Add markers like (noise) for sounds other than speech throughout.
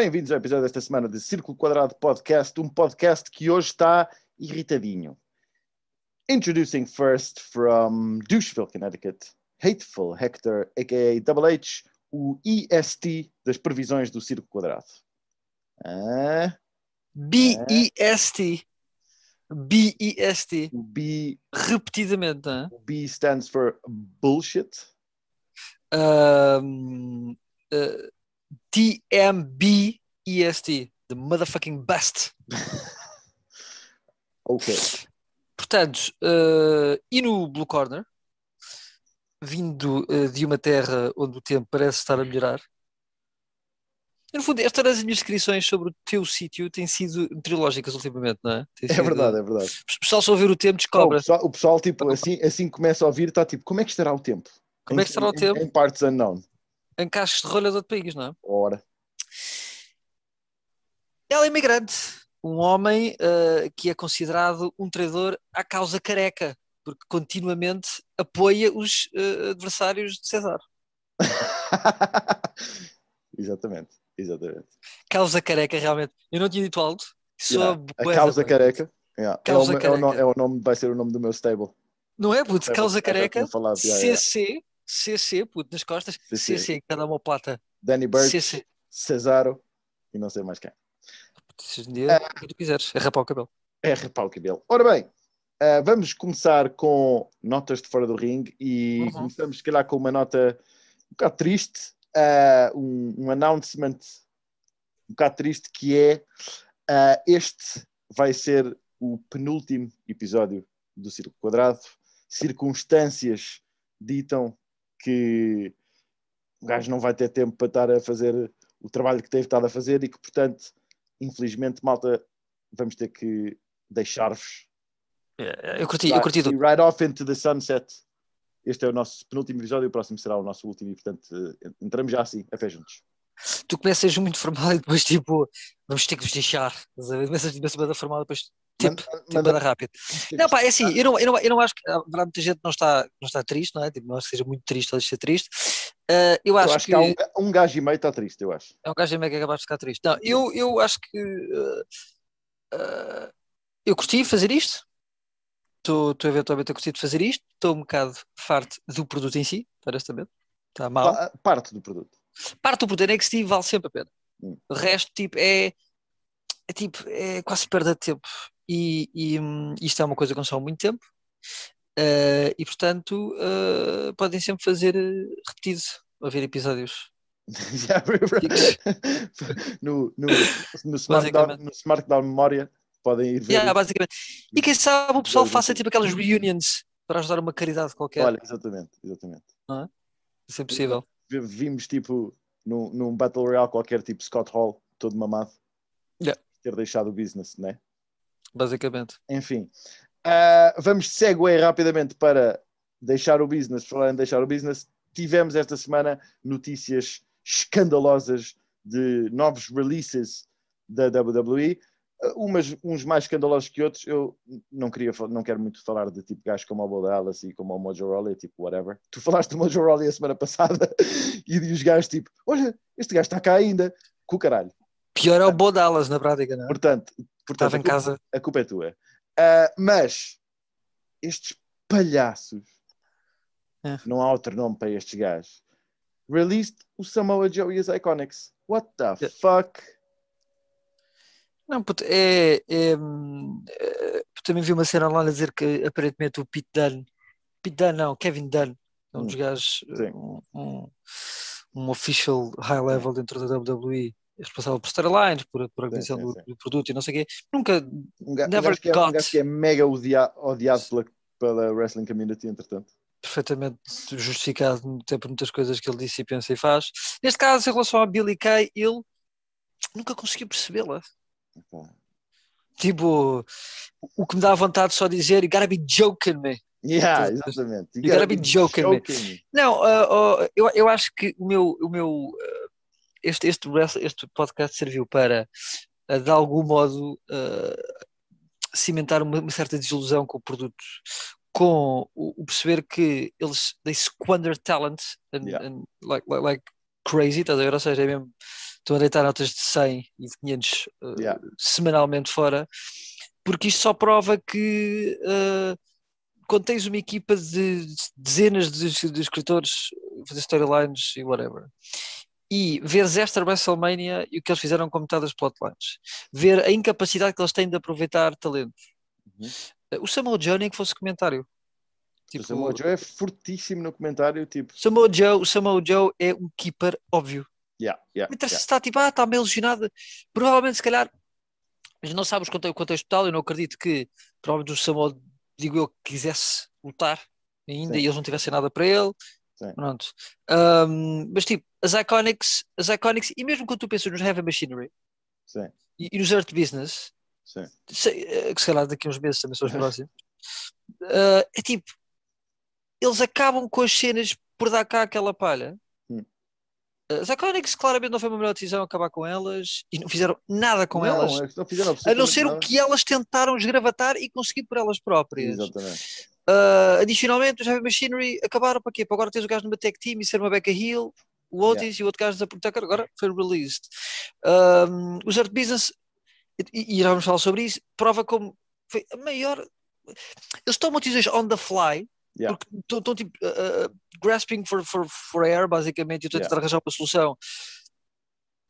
Bem-vindos ao episódio desta semana de Círculo Quadrado Podcast, um podcast que hoje está irritadinho. Introducing first from Doucheville, Connecticut, Hateful Hector, a.k.a. Double H, o EST das previsões do Círculo Quadrado. Ah, B-E-S-T. B-E-S-T. o B, Repetidamente, não é? o B stands for bullshit. Um, uh, T-M-B-E-S-T. The motherfucking best. (laughs) Ok. Portanto, uh, e no Blue Corner, vindo uh, de uma terra onde o tempo parece estar a melhorar. E, no fundo, estas as minhas descrições sobre o teu sítio têm sido meteorológicas ultimamente, não é? Tem É sido- verdade, é verdade. O pessoal só ouvir o tempo Oh, o, descobre. pessoal, o pessoal, tipo, assim, assim que começa a ouvir, está tipo, como é que estará o tempo? Como é Em- que estará o em- tempo? Em partes unknown. Em cascos de rolha de outro país, não é? Ora. Ela é imigrante, um homem eh, que é considerado um traidor à causa careca, porque continuamente apoia os eh, adversários de César. (laughs) exatamente, exatamente. Causa careca, realmente. Eu não tinha dito alto. Yeah, A causa careca. Yeah. Causa é, o, é o no- careca. é o nome, vai ser o nome do meu stable. Não é, puto? É, Causa careca. falado, yeah. CC. CC, puto, nas costas. CC. CC, cada uma plata. Danny Birch, CC. Cesaro e não sei mais quem. Se um dia, tu quiseres. É rapar o cabelo. É repar o cabelo. Ora bem, ah, vamos começar com notas de fora do ringue e Uhum. começamos, se calhar, com uma nota um bocado triste, ah, um, um announcement um bocado triste que é ah, este vai ser o penúltimo episódio do Círculo Quadrado. Circunstâncias ditam que o gajo não vai ter tempo para estar a fazer o trabalho que teve estado a fazer e que, portanto, infelizmente, malta, vamos ter que deixar-vos. É, Eu curti, eu curti. Do- right off into the sunset. Este é o nosso penúltimo episódio, o próximo será o nosso último, e portanto, eh, entramos já assim, a pé juntos. Tu começas muito formal e depois, tipo, vamos ter que nos deixar. Começas tipo, a semana formal e depois, tipo, Manda- tipo, manda- anda rápido. Não, pá, é assim, eu não, eu não, eu não acho que haverá muita gente que não está, não está triste, não é? Tipo, não acho que seja muito triste ou de ser triste. Ah, eu, eu acho acho, que, que, há um, um gajo e meio está triste, eu acho. é um gajo meio que acabaste de ficar triste. Não, eu, eu acho que ah, ah, eu curti fazer isto. Estou eventualmente a curtir de fazer isto. Estou um bocado farto do produto em si, honestamente. Está mal. Pa- Parte do produto. Parte do produto NXT vale sempre a pena. Hum. O resto, tipo, é, é tipo, é quase perda de tempo. E, e, hum, isto é uma coisa que consome muito tempo. Eh, e portanto, eh, podem sempre fazer eh, repetido, haver episódios. (laughs) (laughs) No, no, no, Smartdown, no Smartdown Memória podem ir ver. Yeah, basicamente. E quem sabe o pessoal faça tipo aquelas reunions para ajudar uma caridade qualquer. Olha, exatamente, exatamente. Isso é possível. Vi- Vimos tipo num, num Battle Royale qualquer, tipo Scott Hall, todo mamado, Yeah. ter deixado o business, né? Basicamente. Enfim, Ah, vamos segue rapidamente para deixar o business. Falar em deixar o business, tivemos esta semana notícias escandalosas de novos releases da WWE. Ah, Umas, uns mais escandalosos que outros. Eu não queria, não quero muito falar de tipo gajos como o Bo Dallas e como o Mojo Rawley, tipo whatever. Tu falaste do Mojo Rawley a semana passada (laughs) e os gajos tipo, olha, este gajo está cá ainda, com o caralho. Pior é o Bo Dallas na prática, não é? Portanto, portanto Estava a em culpa- casa. a culpa é tua. Ah, mas estes palhaços, É. não há outro nome para estes gajos, released o Samoa Joe e os Iconics. What the Yeah. fuck? Não, puto, é, é, hum, é, também vi uma cena lá a dizer que aparentemente o Pete Dunne, Pete Dunne não, Kevin Dunne, é um dos Hum, gajos, um, um, um official high level dentro da WWE, responsável por storylines, por, por organização sim, do, do produto e não sei o quê, nunca, Um, um Never gajo que é, um got. gajo que é mega odia- odiado pela, pela wrestling community, entretanto. perfeitamente justificado até por muitas coisas que ele disse e pensa e faz. Neste caso, em relação a Billy Kay, ele nunca conseguiu percebê-la. Pá. Tipo, o que me dá vontade de só dizer, you gotta be joking me. Yeah, Tu- exatamente. you gotta be joking me. joking. Não, ah, ah, eu, eu acho que o meu, o meu ah, este, este, este podcast serviu para, ah, de algum modo, ah, cimentar uma, uma certa desilusão com o produto, com o, o perceber que eles they squander talent and, Yeah. and like, like, like crazy, estás a ver? Ou seja, é mesmo estão a deitar notas de 100 e de 500 uh, Yeah. semanalmente fora, porque isto só prova que uh, quando tens uma equipa de dezenas de, de escritores fazer storylines e whatever, e veres esta WrestleMania e o que eles fizeram com metade das plotlines, ver a incapacidade que eles têm de aproveitar talentos. Uhum. Uh, O Samoa Joe nem que fosse comentário. o Samoa Joe é fortíssimo no comentário, tipo, Samoa Joe, o Samoa Joe é um keeper óbvio. yeah, yeah, Não interessa yeah. se está tipo, ah, está meio lesionado. Provavelmente, se calhar, mas não sabes o conte- o contexto total. Eu não acredito que, provavelmente, o Samoa, digo eu, quisesse lutar ainda Sim. e eles não tivessem nada para ele. Sim. Pronto. Ahm, mas, tipo, as Iconics, as Iconics, e mesmo quando tu pensas nos Heavy Machinery e, e nos Earth Business, sei, eh, que se calhar daqui a uns meses também são os próximos, ah, é tipo, eles acabam com as cenas por dar cá aquela palha. Hum. As Iconics claramente não foi uma melhor decisão acabar com elas e não fizeram nada com não, elas, é que não fizeram a não ser o nada. que elas tentaram esgravatar e conseguir por elas próprias. Exatamente. Ah, adicionalmente, os Heavy Machinery acabaram para quê? Para agora teres o gajo numa tech team e ser uma Becca Hill, o Otis e o outro gajo da Protector, agora foi released. Um, os Art Business, e, e já vamos falar sobre isso, prova como foi a maior. Eles tomam decisões on the fly, Yeah. porque estão tipo ah, grasping for, for, for air, basicamente, e estão a tentar Yeah. arranjar uma solução.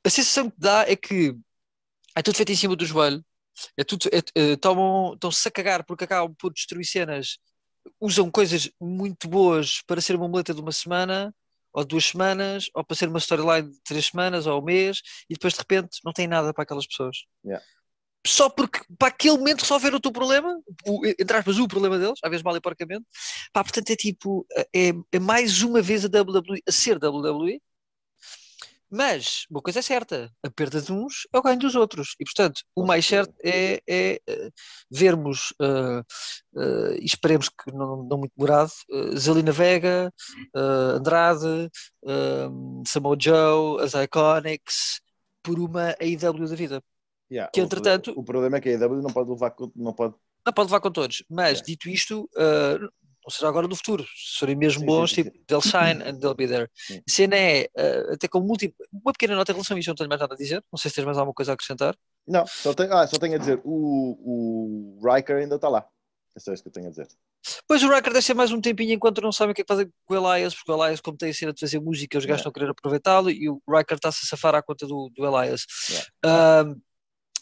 A sensação que dá é que é tudo feito em cima do joelho, é tudo, é, é, estão-se a cagar porque acabam por destruir cenas, usam coisas muito boas para ser uma muleta de uma semana, ou duas semanas, ou para ser uma storyline de três semanas, ou um mês, e depois de repente não tem nada para aquelas pessoas. Yeah. Só porque para aquele momento resolver o teu problema, o, entre aspas, o problema deles, às vezes mal e porcamente, pá, portanto é tipo, é, é mais uma vez a WWE a ser WWE, mas uma coisa é certa, a perda de uns é o ganho dos outros. E portanto, o mais certo é, é, eh, vermos, eh, eh, e esperemos que não, não muito demorado, eh, Zelina Vega, Andrade, Samoa Joe, as Iconics, por uma AEW da vida. Yeah. Que, O entretanto- problema- O problema é que a AEW não pode levar, com- não pode Não pode levar com todos, mas dito isto, eh, não será agora no futuro. Se forem mesmo Sim, bons, sim, sim, tipo, they'll shine and they'll be there. Sim. A cena é, eh, até com múltiplo, uma pequena nota em relação a isto, não tenho mais nada a dizer. Não sei se tens mais alguma coisa a acrescentar. Não, só tenho, ah, só tenho a dizer, o, o Riker ainda está lá. É só isso que eu tenho a dizer. Pois o Riker deve ser mais um tempinho enquanto não sabem o que é que fazem com o Elias, porque o Elias, como tem a cena de fazer música, os gajos estão a querer aproveitá-lo e o Riker está-se a safar à conta do, do Elias. Yeah. Ahm,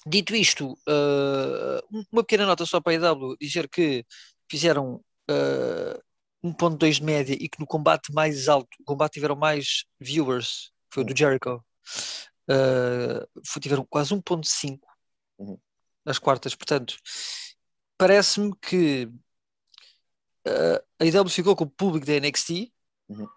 dito isto, ah, uma pequena nota só para a EW, dizer que fizeram ah, 1.2 de média e que no combate mais alto, o combate tiveram mais viewers, que foi o do Jericho, ah, foi- tiveram quase 1.5 Uhum. nas quartas, portanto, parece-me que ah, a IW ficou com o público da NXT, Uhum.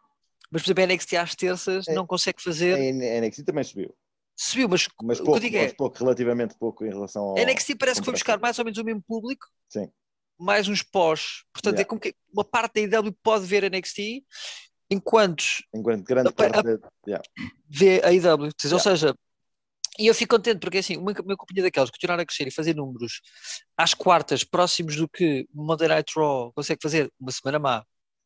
mas por exemplo a NXT às terças É- não consegue fazer, A NXT também subiu, subiu, mas, mas o pouco, que eu digo é, pouco, relativamente pouco em relação ao. a NXT parece que foi buscar mais ou menos o mesmo público, Sim. Mais uns pós, portanto é Yeah. como que uma parte da IW pode ver a NXT, enquanto Enquanto grande A- parte a- yeah. vê a IW, ou Yeah. seja, e eu fico contente porque assim, uma, uma companhia daquelas continuar a crescer e fazer números às quartas próximos do que Monday Night Raw consegue fazer uma semana má,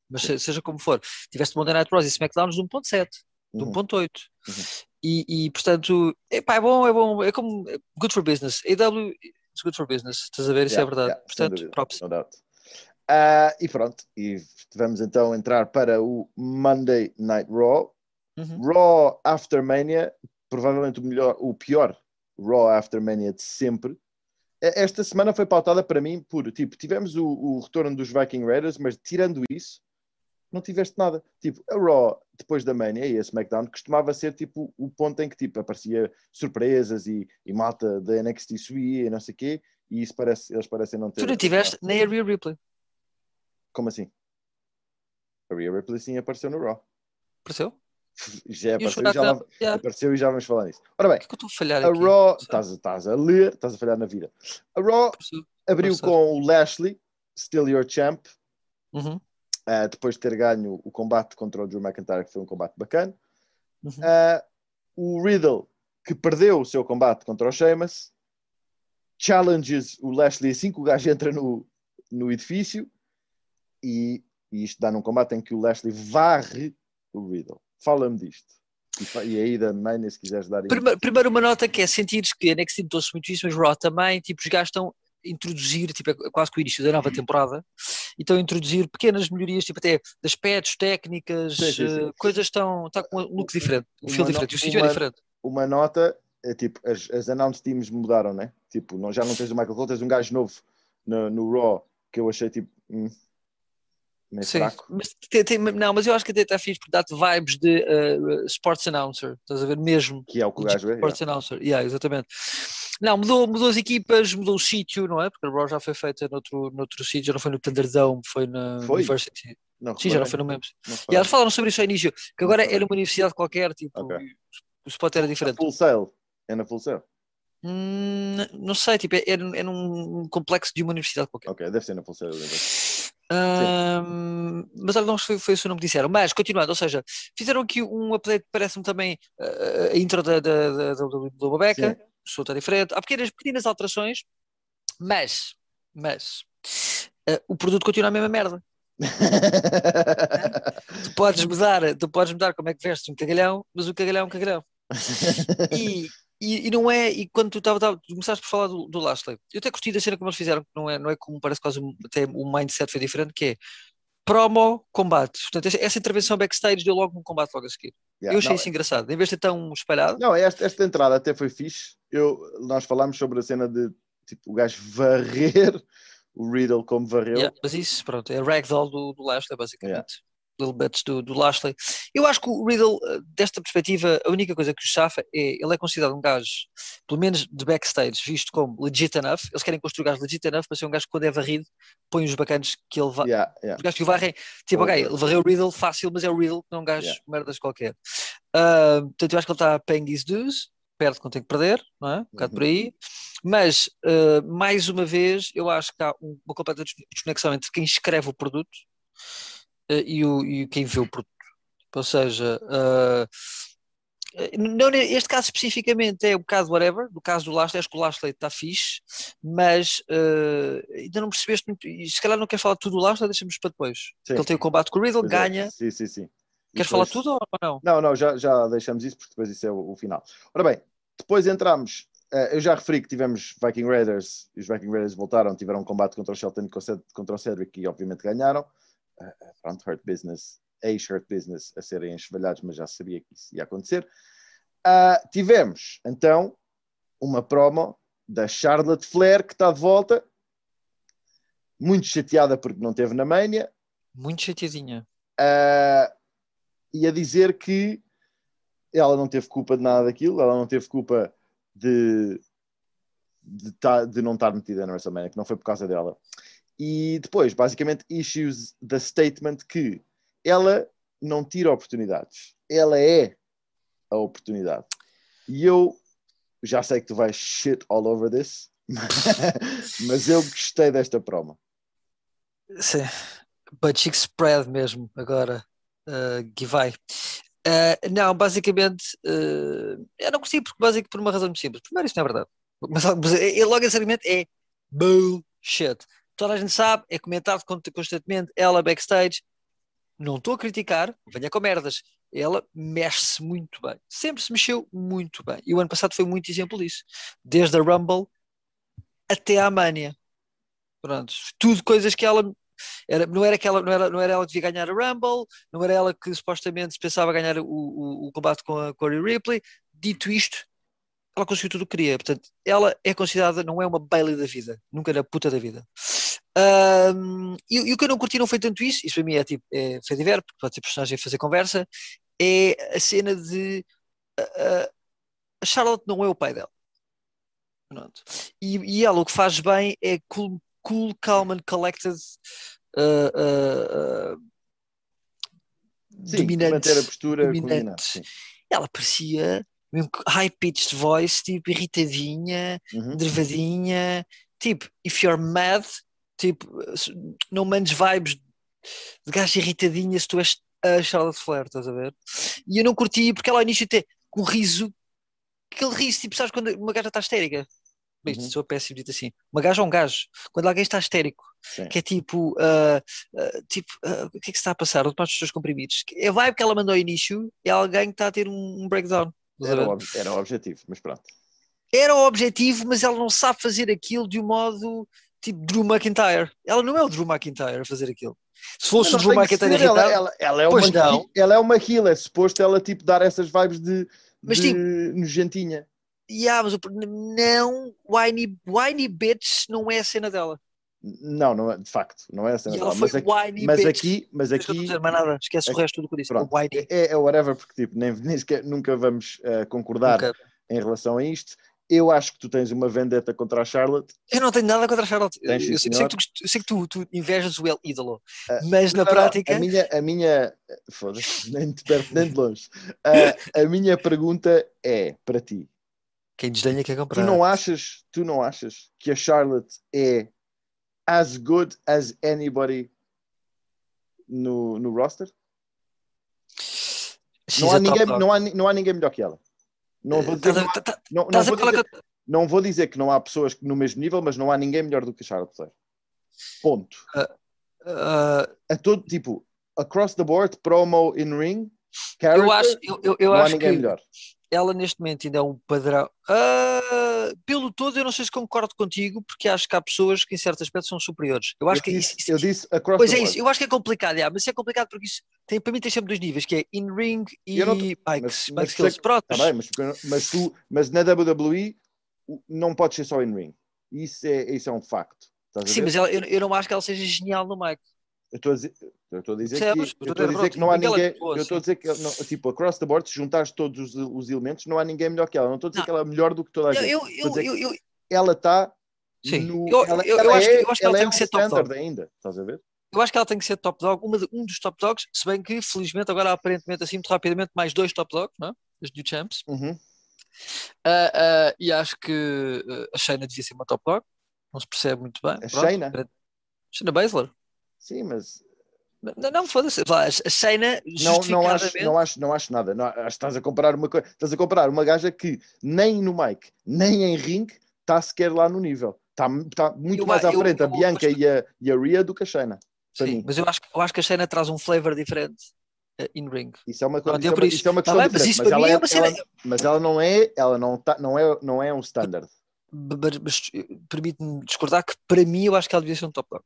mas se- seja como for, tiveste Monday Night Raw e SmackDowns de 1.7, de Uhum. 1.8 Uhum. e, e portanto, epá, é bom, é bom, é como é good for business, AW is good for business, estás a ver, isso é Yeah, verdade, yeah, portanto, dúvida, props. no doubt. Ah, e pronto, e vamos então entrar para o Monday Night Raw. Uhum. Raw After Mania, provavelmente o, melhor, o pior Raw After Mania de sempre. Esta semana foi pautada para mim por, tipo, tivemos o, o retorno dos Viking Raiders, mas tirando isso, não tiveste nada. Tipo, a Raw, depois da Mania e a SmackDown, costumava ser, tipo, o ponto em que, tipo, aparecia surpresas e, e malta da NXT subia e não sei o quê, e isso parece, eles parecem não ter... Tu não tiveste nem a Rhea Ripley, Como assim? A Rhea Ripley sim apareceu no Raw. apareceu? Já apareceu, e já, lá- Yeah. apareceu e já vamos falar nisso. Ora bem, que é que a falhar a? Raw, estás, estás a ler, estás a falhar na vida. A Raw Apareceu. abriu Apareceu. com o Lashley, Still Your Champ, Uhum, ah, depois de ter ganho o combate contra o Drew McIntyre, que foi um combate bacana. uhum. Ah, o Riddle, que perdeu o seu combate contra o Sheamus, challenges o Lashley assim que o gajo entra no, no edifício, e, e isto dá num combate em que o Lashley varre o Riddle. Fala-me disto. E, aí da Mania, se quiseres dar. Primeiro, primeiro uma nota que é sentires que a NXT notou-se muito isso, mas Raw também, tipo, os gajos estão a introduzir, tipo, é quase que o início da nova temporada, e estão a introduzir pequenas melhorias, tipo, até de aspectos, técnicas, Sim, sim, sim. eh, coisas estão, está com um look diferente, um feel diferente, o no- sítio é diferente. Uma nota, é tipo, as, as announce teams mudaram, né? Tipo, não, já não tens o Michael Cole, tens um gajo novo no, no Raw que eu achei tipo. hum, Sim, fraco. mas tem- tem- não, mas eu acho que até está fixe porque dá-te vibes de eh, sports announcer, estás a ver mesmo? Que é o que o Legit gajo é. Sports Announcer, yeah, exatamente. Não, mudou, mudou as equipas, mudou o sítio, não é? Porque a Raw já foi feita noutro, noutro sítio, já não foi no Thunderdome, foi na Foi? University. Não, Sim, já não foi no Memphis. E eles falaram sobre isso ao início, que agora é numa universidade qualquer, tipo, Ok. o spot era diferente. Full Sail. É na Full Sail. Hum, não sei, tipo, é, é, num- é num complexo de uma universidade qualquer. Ok, deve ser na Full Sail. Ahm, mas não foi, foi esse o nome que disseram. Mas, continuando, ou seja, fizeram aqui um update, parece-me também ah, a intro da, da, da, da, do do Está diferente. Há pequenas, pequenas alterações, mas, mas ah, o produto continua a mesma merda. (laughs) Tu podes mudar, tu podes mudar como é que vestes um cagalhão, mas o cagalhão é um cagalhão. E, e, e não é, e quando tu, tava, tava- tu começaste por falar do, do Lashley, eu até curti da cena como eles fizeram, que não é, não é como parece quase até o mindset foi diferente, que é promo, combate. Portanto, essa intervenção backstage deu logo um combate logo a seguir. Yeah, eu achei não, isso engraçado, em vez de ser tão espalhado. Não, esta, esta entrada até foi fixe. Eu, nós falámos sobre a cena de tipo, o gajo varrer (laughs) o Riddle como varreu. Yeah, mas isso, pronto, é ragdoll do, do Lashley, basicamente. Little bits do, do Lashley. Eu acho que o Riddle, eh, desta perspectiva, a única coisa que o chafa é ele é considerado um gajo, pelo menos de backstage, visto como legit enough. Eles querem construir um gajo legit enough para ser um gajo que, quando é varrido, põe os bacanas que ele vai. Yeah, yeah. Os gajos que o varrem, tipo, ok, ele varreu o Riddle fácil, mas é o Riddle, não é um gajo Yeah. merdas qualquer. Ah, portanto, eu acho que ele está paying his dues, perde quando tem que perder, não é? Um bocado Uhum. por aí. Mas, ah, mais uma vez, eu acho que há um- uma completa des- desconexão entre quem escreve o produto e, o, e quem vê o produto. Ou seja, ah, não, este caso especificamente é um bocado whatever, no caso do Lashley, acho que o Lashley está fixe, mas ah, ainda não percebeste muito, e se calhar não queres falar tudo do Lashley, deixamos para depois. Sim. Ele tem o combate com o Riddle, Pois é. ganha. Sim, sim, sim. E Queres falar depois- tudo ou não? Não, não, já, já deixamos isso porque depois isso é o, o final. Ora bem, depois entramos. eh, eu já referi que tivemos Viking Raiders e os Viking Raiders voltaram, tiveram um combate contra o Shelton e contra o Cedric e obviamente ganharam. Pronto, Hurt Business, ex-Hurt Business a serem enxovalhados, mas já sabia que isso ia acontecer. Ah, tivemos então uma promo da Charlotte Flair que está de volta, muito chateada porque não teve na Mania, Muito chateadinha. ah, e a dizer que ela não teve culpa de nada daquilo, ela não teve culpa de, de, tá- de não estar metida na WrestleMania, que não foi por causa dela. E depois, basicamente, issues the statement que ela não tira oportunidades, ela é a oportunidade. E eu já sei que tu vais shit all over this, (laughs) mas eu gostei desta promo. Sim. Chick spread mesmo, agora. Uh, que vai. Uh, não, basicamente, uh, eu não gostei porque, basicamente, por uma razão muito simples. Primeiro, isso não é verdade. Mas, mas é logo, sinceramente, é bullshit. Toda a gente sabe, é comentado const- constantemente. Ela backstage, não estou a criticar, venha com merdas. Ela mexe-se muito bem. Sempre se mexeu muito bem. E o ano passado foi muito exemplo disso. Desde a Rumble até à Mania. Pronto, tudo coisas que ela era, não, era que ela, não, era, não era ela que devia ganhar a Rumble, não era ela que supostamente pensava ganhar o, o, o combate com a Corey Ripley. Dito isto, ela conseguiu tudo o que queria. Portanto, ela é considerada, não é uma Bailey da vida, nunca na puta da vida. Um, e, e o que eu não curti não foi tanto isso, isso para mim é tipo, é, foi diverso, porque pode ser personagem a fazer conversa, é a cena de a- a- Charlotte não é o pai dela. Pronto. E, e ela o que faz bem é cool, cool calm and collected, uh, uh, uh, Sim, dominante. manter a postura dominante. Ela parecia mesmo high-pitched voice, tipo irritadinha, Uhum. nervadinha, tipo, if you're mad, tipo, não mandes vibes de gajo irritadinha se tu és a Charlotte Flair, estás a ver? E eu não curti porque ela ao início até com um riso, aquele riso, tipo, sabes quando uma gaja está histérica? isto Uhum. sou péssimo dito assim. Uma gaja ou um gajo, quando alguém está histérico, Sim. que é tipo, ah, ah, tipo, ah, o que é que se está a passar? Onde os seus comprimidos? A vibe que ela mandou ao início é alguém que está a ter um, breakdown. Era o, era o objetivo, mas pronto. Era o objetivo, mas ela não sabe fazer aquilo de um modo tipo Drew McIntyre. Ela não é o Drew McIntyre a fazer aquilo. Se fosse o Mas Drew McIntyre ser, ela, irritado, ela, ela é uma, não. ela é uma heal, é suposto ela tipo dar essas vibes de, Mas, de tipo, nojentinha. yeah, mas o não, whiny, whiny bitch não é a cena dela. Não, não é, de facto, não é a cena E ela dela. foi Mas, aqui, whiny mas aqui, mas aqui dizer mais nada, esquece o aqui- resto do que eu disse. pronto, O whiny. é, é whatever, porque tipo, nem, (laughs) nem sequer, nunca vamos eh, concordar Nunca. em relação a isto. Eu acho que tu tens uma vendetta contra a Charlotte. Eu não tenho nada contra a Charlotte. Eu, Tens, sim, eu sei, que tu, eu sei que tu, tu invejas o El ídolo, Ah, mas na Não, prática. A minha, a minha foda-se, (laughs) nem de perto nem de longe. Ah, a minha pergunta é para ti: Quem desdenha quer tu comprar. não achas, tu não achas que a Charlotte é as good as anybody no, no roster? She's Não há, ninguém, não, há, não há ninguém melhor que ela. Não vou dizer, não, há- tá- tá- não, não a vou dizer, que eu- não vou dizer que não há pessoas no mesmo nível, mas não há ninguém melhor do que a Charlotte. Ponto. ah, A todo tipo, across the board, promo in ring, eu character, acho, eu, eu, eu não há acho ninguém que melhor. ela neste momento ainda é um padrão. Ah, pelo todo, eu não sei se concordo contigo, porque acho que há pessoas que em certos aspectos são superiores. Eu acho eu, que disse, isso, eu disse across Pois the é board. isso, eu acho que é complicado, yeah, mas isso é complicado porque isso tem, para mim tem sempre dois níveis, que é in-ring e não bikes, mas- mas skills. Pronto, Tá mas- bem, mas, mas, tu, mas na WWE não pode ser só in ring. Isso é, isso é um facto. Sim, mas ela- eu, eu não acho que ela seja genial no mic. Eu estou a dizer, eu estou a dizer Percebes? que, Eu eu estou a estou a dizer, que não há pronto, ninguém Eu estou a dizer que, não, tipo, across the board, se juntares todos os, os elementos, não há ninguém melhor que ela. Não estou a dizer Não. que ela é melhor do que toda a gente. eu, eu, ela está. Sim. No, Eu- ela, eu- ela acho que- é, eu acho que ela ela tem é que ser top standard dog. ainda. Estás a ver? Eu acho que ela tem que ser top dog, uma de- um dos top dogs, se bem que felizmente agora aparentemente assim muito rapidamente mais dois top dogs, não é? Os New Champs. Uhum. Ah, ah, e acho que ah, a Shayna devia ser uma top dog, não se percebe muito bem. A. Shayna? Shayna Baszler. Sim, mas Não, não foda-se. A Shayna não, não, acho, não, acho, não acho nada. Não, acho que estás a comparar uma coisa. Estás a comparar uma gaja que nem no mic, nem em ring, está sequer lá no nível. Está, está muito Eu- mais à eu- frente a eu- Bianca e, a, e a Rhea do que a Shayna. Sim, mim. mas eu acho, que- eu acho que a Shayna traz um flavor diferente eh, in ring. Isso é uma, Pronto, isso é uma, isso. isso é uma Tá questão bem, mas ela é, é uma cena- ela- mas ela não é, ela não, tá, não, é, não é um standard. Mas, mas, eh, permite-me discordar que para mim eu acho que ela devia ser um top dog.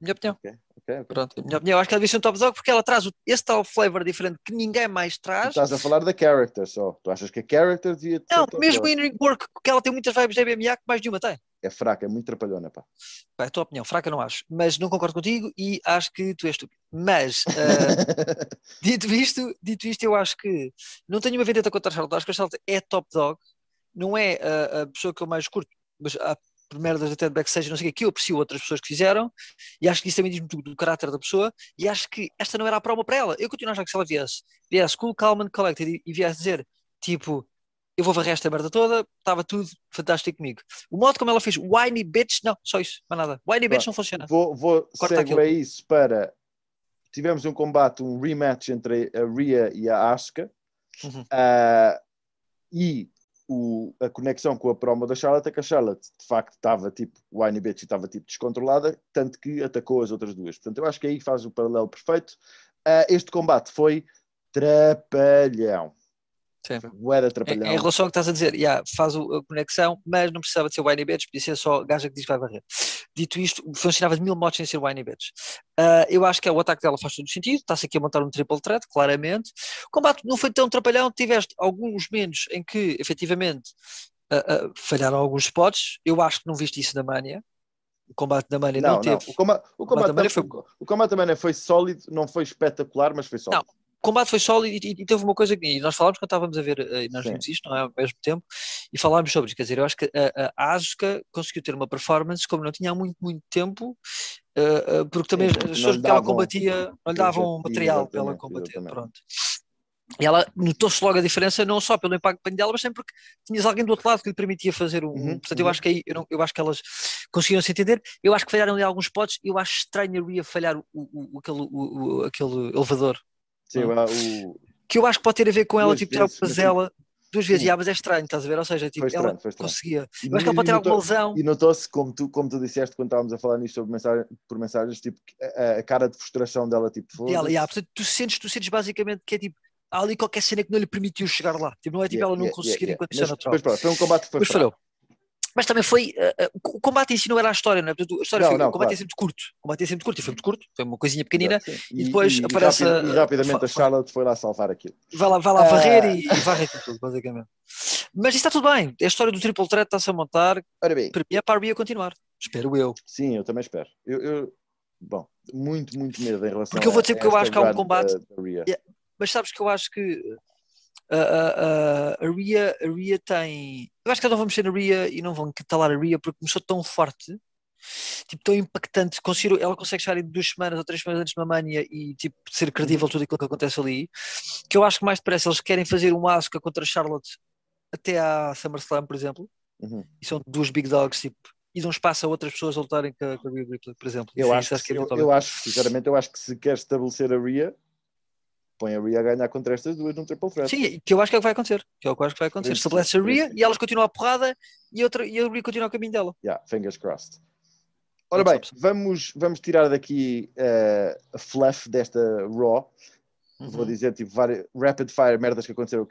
Minha opinião. Ok, ok. Pronto, minha opinião, eu acho que ela devia ser um top dog porque ela traz o- esse tal flavor diferente que ninguém mais Tu traz. estás a falar da character só. Tu achas que a character devia Não, mesmo dog. in ring work, que ela tem muitas vibes de MMA que mais de uma tem. É fraca, é muito trapalhona, pá. Pá, é a tua opinião, fraca não acho, mas não concordo contigo e acho que tu és estúpido. Mas, eh, (laughs) dito isto, dito isto, eu acho que não tenho uma vendetta contra a Charlotte, acho que a Charlotte é top dog, não é a, a pessoa que eu mais curto, mas há merdas até de backstage, não sei o que, que eu aprecio outras pessoas que fizeram, e acho que isso também diz muito do caráter da pessoa, e acho que esta não era a promo para ela. Eu continuo a achar que se ela viesse, viesse cool, calm and collected e, e viesse dizer, tipo, eu vou varrer esta merda toda, estava tudo fantástico comigo. O modo como ela fez whiny bitch, não, só isso, mais nada. Whiny bitch não funciona. Vou, vou segue isso para. Tivemos um combate, um rematch entre a Rhea e a Asuka. Uhum. Ah, e o- a conexão com a promo da Charlotte é que a Charlotte de facto estava tipo whiny bitch e estava tipo descontrolada, tanto que atacou as outras duas. Portanto, eu acho que aí faz o paralelo perfeito. Ah, este combate foi trapalhão. De Em, relação ao que estás a dizer, yeah, faz o- a conexão, mas não precisava de ser whiny bitch, podia ser só gaja que diz que vai varrer. Dito isto, funcionava de mil modos sem ser whiny bitch. Ah, eu acho que é, o ataque dela faz todo sentido, está-se aqui a montar um triple threat, claramente. O combate não foi tão trapalhão, tiveste alguns momentos em que, efetivamente, ah, ah, falharam alguns spots. Eu acho que não viste isso na Mania. O combate da Mania não, Não, não. teve. O combate, o combate também também foi- o combate também foi sólido, não foi espetacular, mas foi sólido. O combate foi sólido e, e- teve uma coisa que nós falámos quando estávamos a ver, eh, nós Sim. vimos isto, não é? Ao mesmo tempo, e falámos sobre isso. Quer dizer, eu acho que a, a Asuka conseguiu ter uma performance como não tinha há muito, muito tempo, eh, eh, porque também as pessoas que ela combatia não lhe davam objetivo, material para ela combater. exatamente. Pronto. E ela notou-se logo a diferença, não só pelo impacto dela, mas também porque tinhas alguém do outro lado que lhe permitia fazer um. Uhum, portanto, eu uhum. acho que aí, eu, não- eu acho que elas conseguiram se entender. Eu acho que falharam ali alguns spots, eu acho estranho a Rhea falhar o, o, o- aquele, o- aquele elevador O- que eu acho que pode ter a ver com ela, Duas tipo, tirar o mas dela. duas vezes, Sim. ah, mas é estranho, estás a ver? Ou seja, tipo, Foi estranho, ela foi conseguia. E Eu acho que ela pode ter e alguma lesão. E notou-se, como tu, como tu disseste quando estávamos a falar nisto sobre mensagem, por mensagens, tipo, a, a cara de frustração dela, tipo, E ela, foda-se. yeah, portanto, tu sentes, tu sentes basicamente que é tipo, há ali qualquer cena que não lhe permitiu chegar lá. Tipo, não é tipo Yeah, ela não yeah, conseguir yeah, enquanto isso é Mas, natural. mas pronto, foi um combate que foi Mas falhou. Mas também foi. eh, o combate em si não era a história, não é? Portanto, a história Não, foi, não, o combate claro. é sempre curto. O combate é sempre curto e foi muito curto. Foi uma coisinha pequenina. Sim. e depois e, aparece rapid- a- e rapidamente a Charlotte foi lá salvar aquilo. Vai lá, vai lá Ah. varrer e, e varre aquilo tudo, basicamente. Mas isso está tudo bem. A história do Triple Threat está-se a montar. Ora bem, Para mim é para a continuar. Espero eu. sim, eu também espero. Eu, eu- bom, muito, muito medo em relação Porque eu vou dizer que eu acho que há um combate- da- da. Yeah. Mas sabes que eu acho que uh, a, a, a, a, a Rhea tem. Eu acho que não vão mexer na Rhea e não vão catalar a Rhea porque começou tão forte, tipo, tão impactante. Consigo, ela consegue chegar em duas semanas ou três semanas antes de uma mania e tipo, ser credível tudo aquilo que acontece ali. Que eu acho que mais depressa eles querem fazer um Asuka contra a Charlotte até à SummerSlam, por exemplo. Uhum. E são duas big dogs, tipo, e dão espaço a outras pessoas a lutarem com a, com a Rhea Ripley, por exemplo. Eu Sim, acho, isso que, é eu, eu acho, sinceramente, eu acho que se quer estabelecer a Rhea, põe a Rhea a ganhar contra estas duas num triple threat. Sim, que eu acho que é o que vai acontecer. Que é o que eu acho que vai acontecer. Estabelece a Rhea e elas continuam a porrada e, outra, e a Rhea continua o caminho dela. Yeah, fingers crossed. Ora bem, vamos, vamos tirar daqui eh, a fluff desta Raw. Uhum. Vou dizer, tipo, várias, rapid fire merdas que aconteceram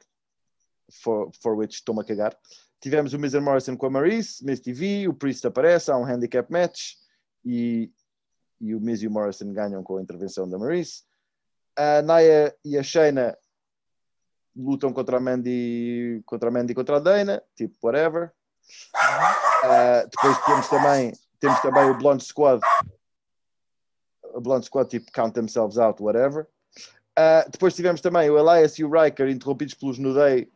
for, for which estou-me a cagar. Tivemos o and Morrison com a Maurice, Miz TV, o Priest aparece, há um handicap match e, e o Miz e o Morrison ganham com a intervenção da Maurice. A Naya e a Shayna lutam contra a Mandy contra a Mandy contra a Dana, tipo, whatever. Uh, depois temos também, temos também o Blonde Squad. O Blonde Squad, tipo, count themselves out, whatever. Uh, depois tivemos também o Elias e o Riker interrompidos pelos New Day.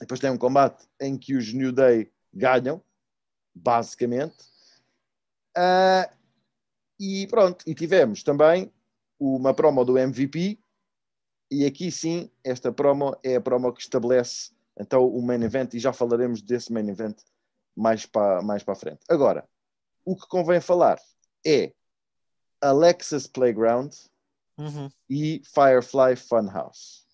Depois tem um combate em que os New Day ganham, basicamente. Uh, e pronto, e tivemos também uma promo do MVP. E aqui sim, esta promo é a promo que estabelece então o main event, e já falaremos desse main event mais para mais para a frente. Agora, o que convém falar é Alexa's Playground Uhum. e Firefly Funhouse.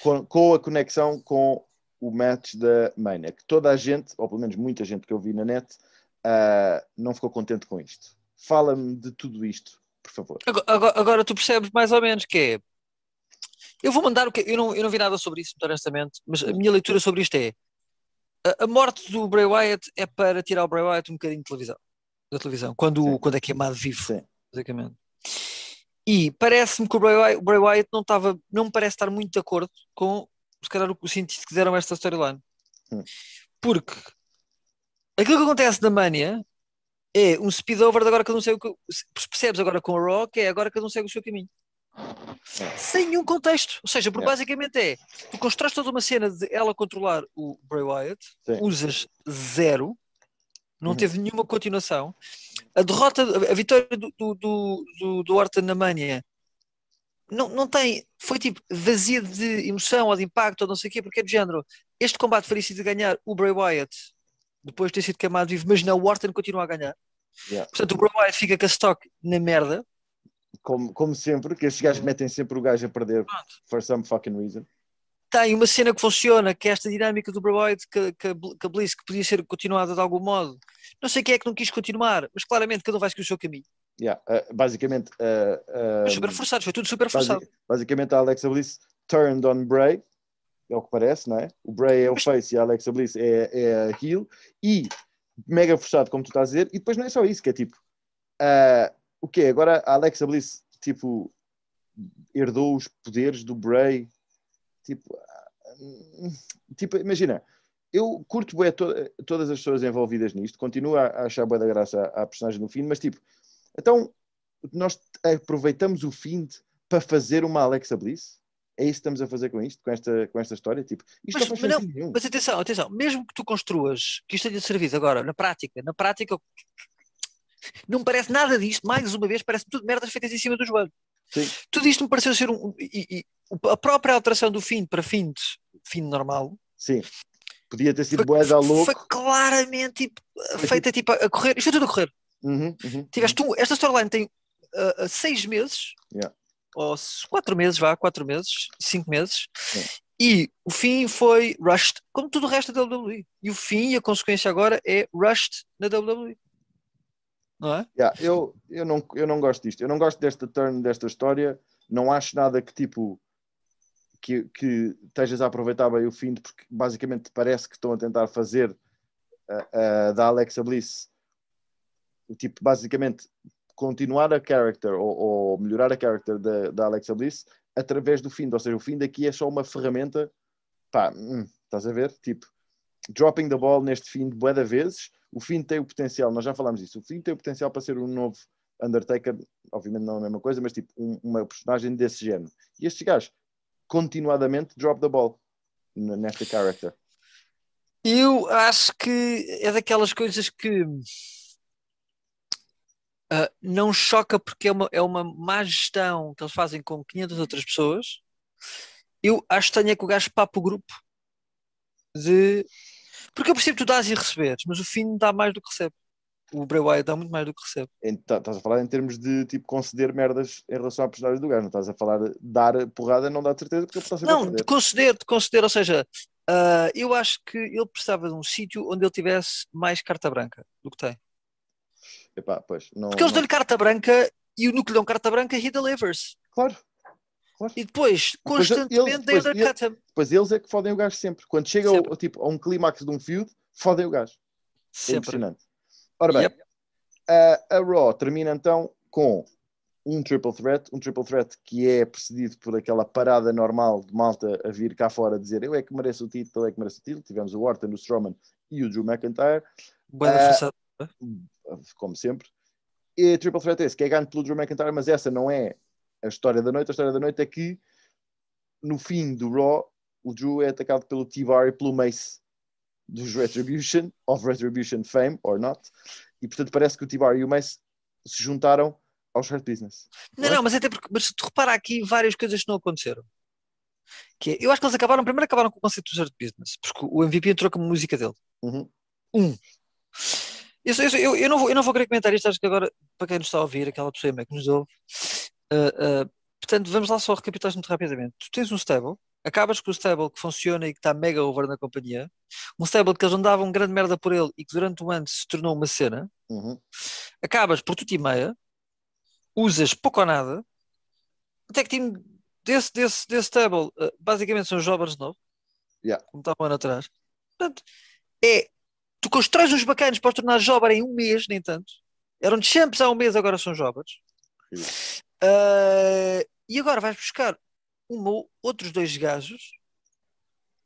Com, com a conexão com o match da Mania. Que toda a gente, ou pelo menos muita gente que eu vi na net, ah, não ficou contente com isto. Fala-me de tudo isto, por favor. Agora, agora- tu percebes mais ou menos que é. Eu vou mandar o que. Eu não, eu não vi nada sobre isso, honestamente, mas a minha leitura sobre isto é. A, a morte do Bray Wyatt é para tirar o Bray Wyatt um bocadinho de televisão, da televisão, quando, Sim. quando é queimado vivo, Sim. basicamente. E parece-me que o Bray Wyatt, o Bray Wyatt não estava, não me parece estar muito de acordo com, se calhar, o, o sentido que deram esta storyline. Hum. Porque aquilo que acontece na Mania é um speed over de agora cada um segue o que. Percebes agora com Raw que é agora cada um segue o seu caminho. Sem nenhum contexto. Ou seja, porque É. basicamente é tu constróis toda uma cena de ela controlar o Bray Wyatt, Sim. usas zero, não Uhum. teve nenhuma continuação. A derrota, a vitória do, do, do, do, Orton na Mania não, não tem, foi tipo vazia de emoção ou de impacto ou não sei o quê, porque é do género. Este combate faria sido ganhar o Bray Wyatt depois de ter sido queimado vivo, mas não, o Orton continua a ganhar. Yeah. Portanto, o Bray Wyatt fica com a stock na merda. Como, como sempre, que estes gajos metem sempre o gajo a perder for some fucking reason. tem uma cena que funciona, que é esta dinâmica do Bray Wyatt que, que, que a Bliss que podia ser continuada de algum modo. Não sei quem é que não quis continuar, mas claramente cada um vai seguir o seu caminho. Yeah, uh, basicamente, uh, uh, Mas super forçados, foi tudo super forçado. basi- basicamente a Alexa Bliss turned on Bray, é o que parece, não é? O Bray é o face e a Alexa Bliss é, é a heel, e mega forçado, como tu estás a dizer, e depois não é só isso, que é tipo, uh, o quê? Agora a Alexa Bliss, tipo, herdou os poderes do Bray, tipo, ah, tipo imagina, eu curto bué to- todas as pessoas envolvidas nisto, continuo a, a achar bué da graça à, à personagem no fim, mas tipo, então nós aproveitamos o fim para fazer uma Alexa Bliss? É isso que estamos a fazer com isto, com esta, com esta história? Tipo, isto Mas- não faz não, nenhum. Mas atenção, atenção, mesmo que tu construas que isto tenha servido agora, na prática, na prática, não me parece nada disto, mais uma vez, parece tudo merdas feitas em cima do joelho. Sim. Tudo isto me pareceu ser um. E, e a própria alteração do fim para fim de, fim normal Sim. Podia ter sido foi, bué da louco. foi claramente tipo, Foi feita tipo, a correr. Isto foi tudo a correr. Uhum, uhum, Tiveste tu, esta storyline tem uh, seis meses, Yeah. Ou quatro meses, vá, quatro meses, cinco meses, Sim. E o fim foi rushed, como tudo o resto da WWE. E o fim e a consequência agora é rushed na WWE. Não é? Yeah, eu, eu, não, eu não gosto disto. Eu não gosto desta turn, desta história. Não acho nada que tipo que, que estejas a aproveitar bem o fim, porque basicamente parece que estão a tentar fazer uh, uh, da Alexa Bliss tipo, basicamente continuar a character ou, ou melhorar a character da, da Alexa Bliss através do fim. Ou seja, o fim daqui é só uma ferramenta. Pá, hum, estás a ver? Tipo, dropping the ball neste fim de boa vezes. O fim tem o potencial, nós já falámos disso, o fim tem o potencial para ser um novo Undertaker, obviamente não é a mesma coisa, mas tipo um, uma personagem desse género. E estes gajos continuadamente drop the ball nesta character. Eu acho que é daquelas coisas que uh, não choca porque é uma, é uma má gestão que eles fazem com 500 outras pessoas. Eu acho estranho é que o gajo papa o grupo de. Porque eu percebo que tu dás e receberes, mas o fim dá mais do que recebe. O Bray Wyatt dá muito mais do que recebe. Então, estás a falar em termos de tipo conceder merdas em relação à personagem do gajo, não estás a falar de dar porrada, não dá certeza porque ele está sempre Não, de conceder, de conceder, ou seja, uh, eu acho que ele precisava de um sítio onde ele tivesse mais carta branca do que tem. Epá, pois, não, porque eles não... dão-lhe carta branca e o núcleo dão carta branca he delivers. Claro. claro. E depois, constantemente, they undercut him. Depois eles é que fodem o gajo sempre. Quando chega ao, tipo, a um clímax de um feud, fodem o gajo. Sempre. É impressionante. Ora bem, Yep. a, a Raw termina então com um triple threat, um triple threat que é precedido por aquela parada normal de malta a vir cá fora dizer eu é que mereço o título, eu é que mereço o título. Tivemos o Orton, o Strowman e o Drew McIntyre, Boa forçada. Como sempre. E a triple threat é esse, que é ganho pelo Drew McIntyre, mas essa não é a história da noite. A história da noite é que no fim do Raw, o Drew é atacado pelo T-Bar e pelo Mace dos Retribution, of Retribution fame, or not. E portanto parece que o T-Bar e o Mace se juntaram aos Hurt Business. Não, não, mas até porque mas tu repara aqui várias coisas que não aconteceram. Que é, eu acho que eles acabaram, primeiro acabaram com o conceito do Hurt Business, porque o MVP entrou com a música dele. Uhum. Um. Eu, eu, eu, eu não vou, eu não vou querer comentar isto, acho que agora, para quem nos está a ouvir, aquela pessoa que nos ouve, uh, uh, portanto, vamos lá só recapitular muito rapidamente. Tu tens um stable, acabas com o stable que funciona e que está mega over na companhia, um stable que eles não davam grande merda por ele e que durante um ano se tornou uma cena, Uhum. acabas por tudo e meia, usas pouco ou nada, até que time desse, desse, desse stable, uh, basicamente são jobbers de novo, Yeah. como estava um ano atrás. Portanto, é, tu constróis uns bacanas para os tornar jobber em um mês, nem tanto. Eram champs há um mês, agora são jobbers. Uh, e agora vais buscar um ou outros dois gajos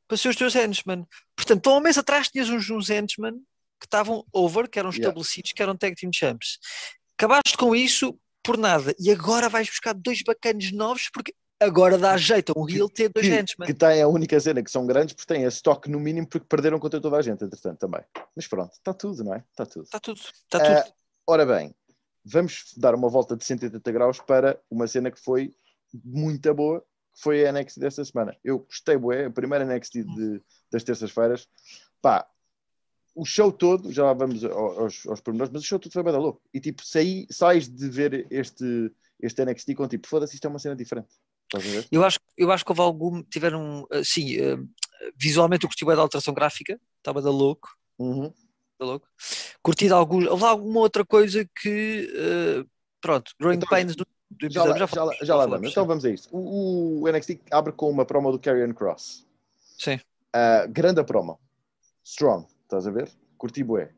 para ser os teus henchman. Portanto, há um mês atrás tinhas uns, uns henchmen que estavam over, que eram Yeah. estabelecidos, que eram tag team champs. Acabaste com isso por nada. E agora vais buscar dois bacanos novos porque agora dá jeito a um heel ter dois henchmen. que têm a única cena que são grandes porque têm a stock no mínimo porque perderam contra toda a gente, entretanto, também. Mas pronto, está tudo, não é? Está tudo. Está tudo. Está tudo. Ora bem, vamos dar uma volta de 180 graus para uma cena que foi muito boa, que foi a NXT desta semana. Eu gostei, bué, a primeira NXT de- das terças-feiras. Pá, o show todo, já lá vamos ao- aos, aos pormenores, mas o show todo foi bem da louco. E tipo, saí, sais de ver este, este NXT com tipo, foda-se, isto é uma cena diferente. Estás a ver? Eu acho, eu acho que houve algum. Tiveram. uh, Sim, uh, visualmente eu curti bem da alteração gráfica. Estava da louco. Uhum. da louco. Curti de alguns. Houve alguma outra coisa que. uh, pronto, Growing Então, Pains do, do Já lá, já, lá, falamos, já lá vamos. Então vamos a isto. O, o NXT abre com uma promo do Karrion Cross. Sim. Uh, grande a promo. Strong, estás a ver? Curti bué.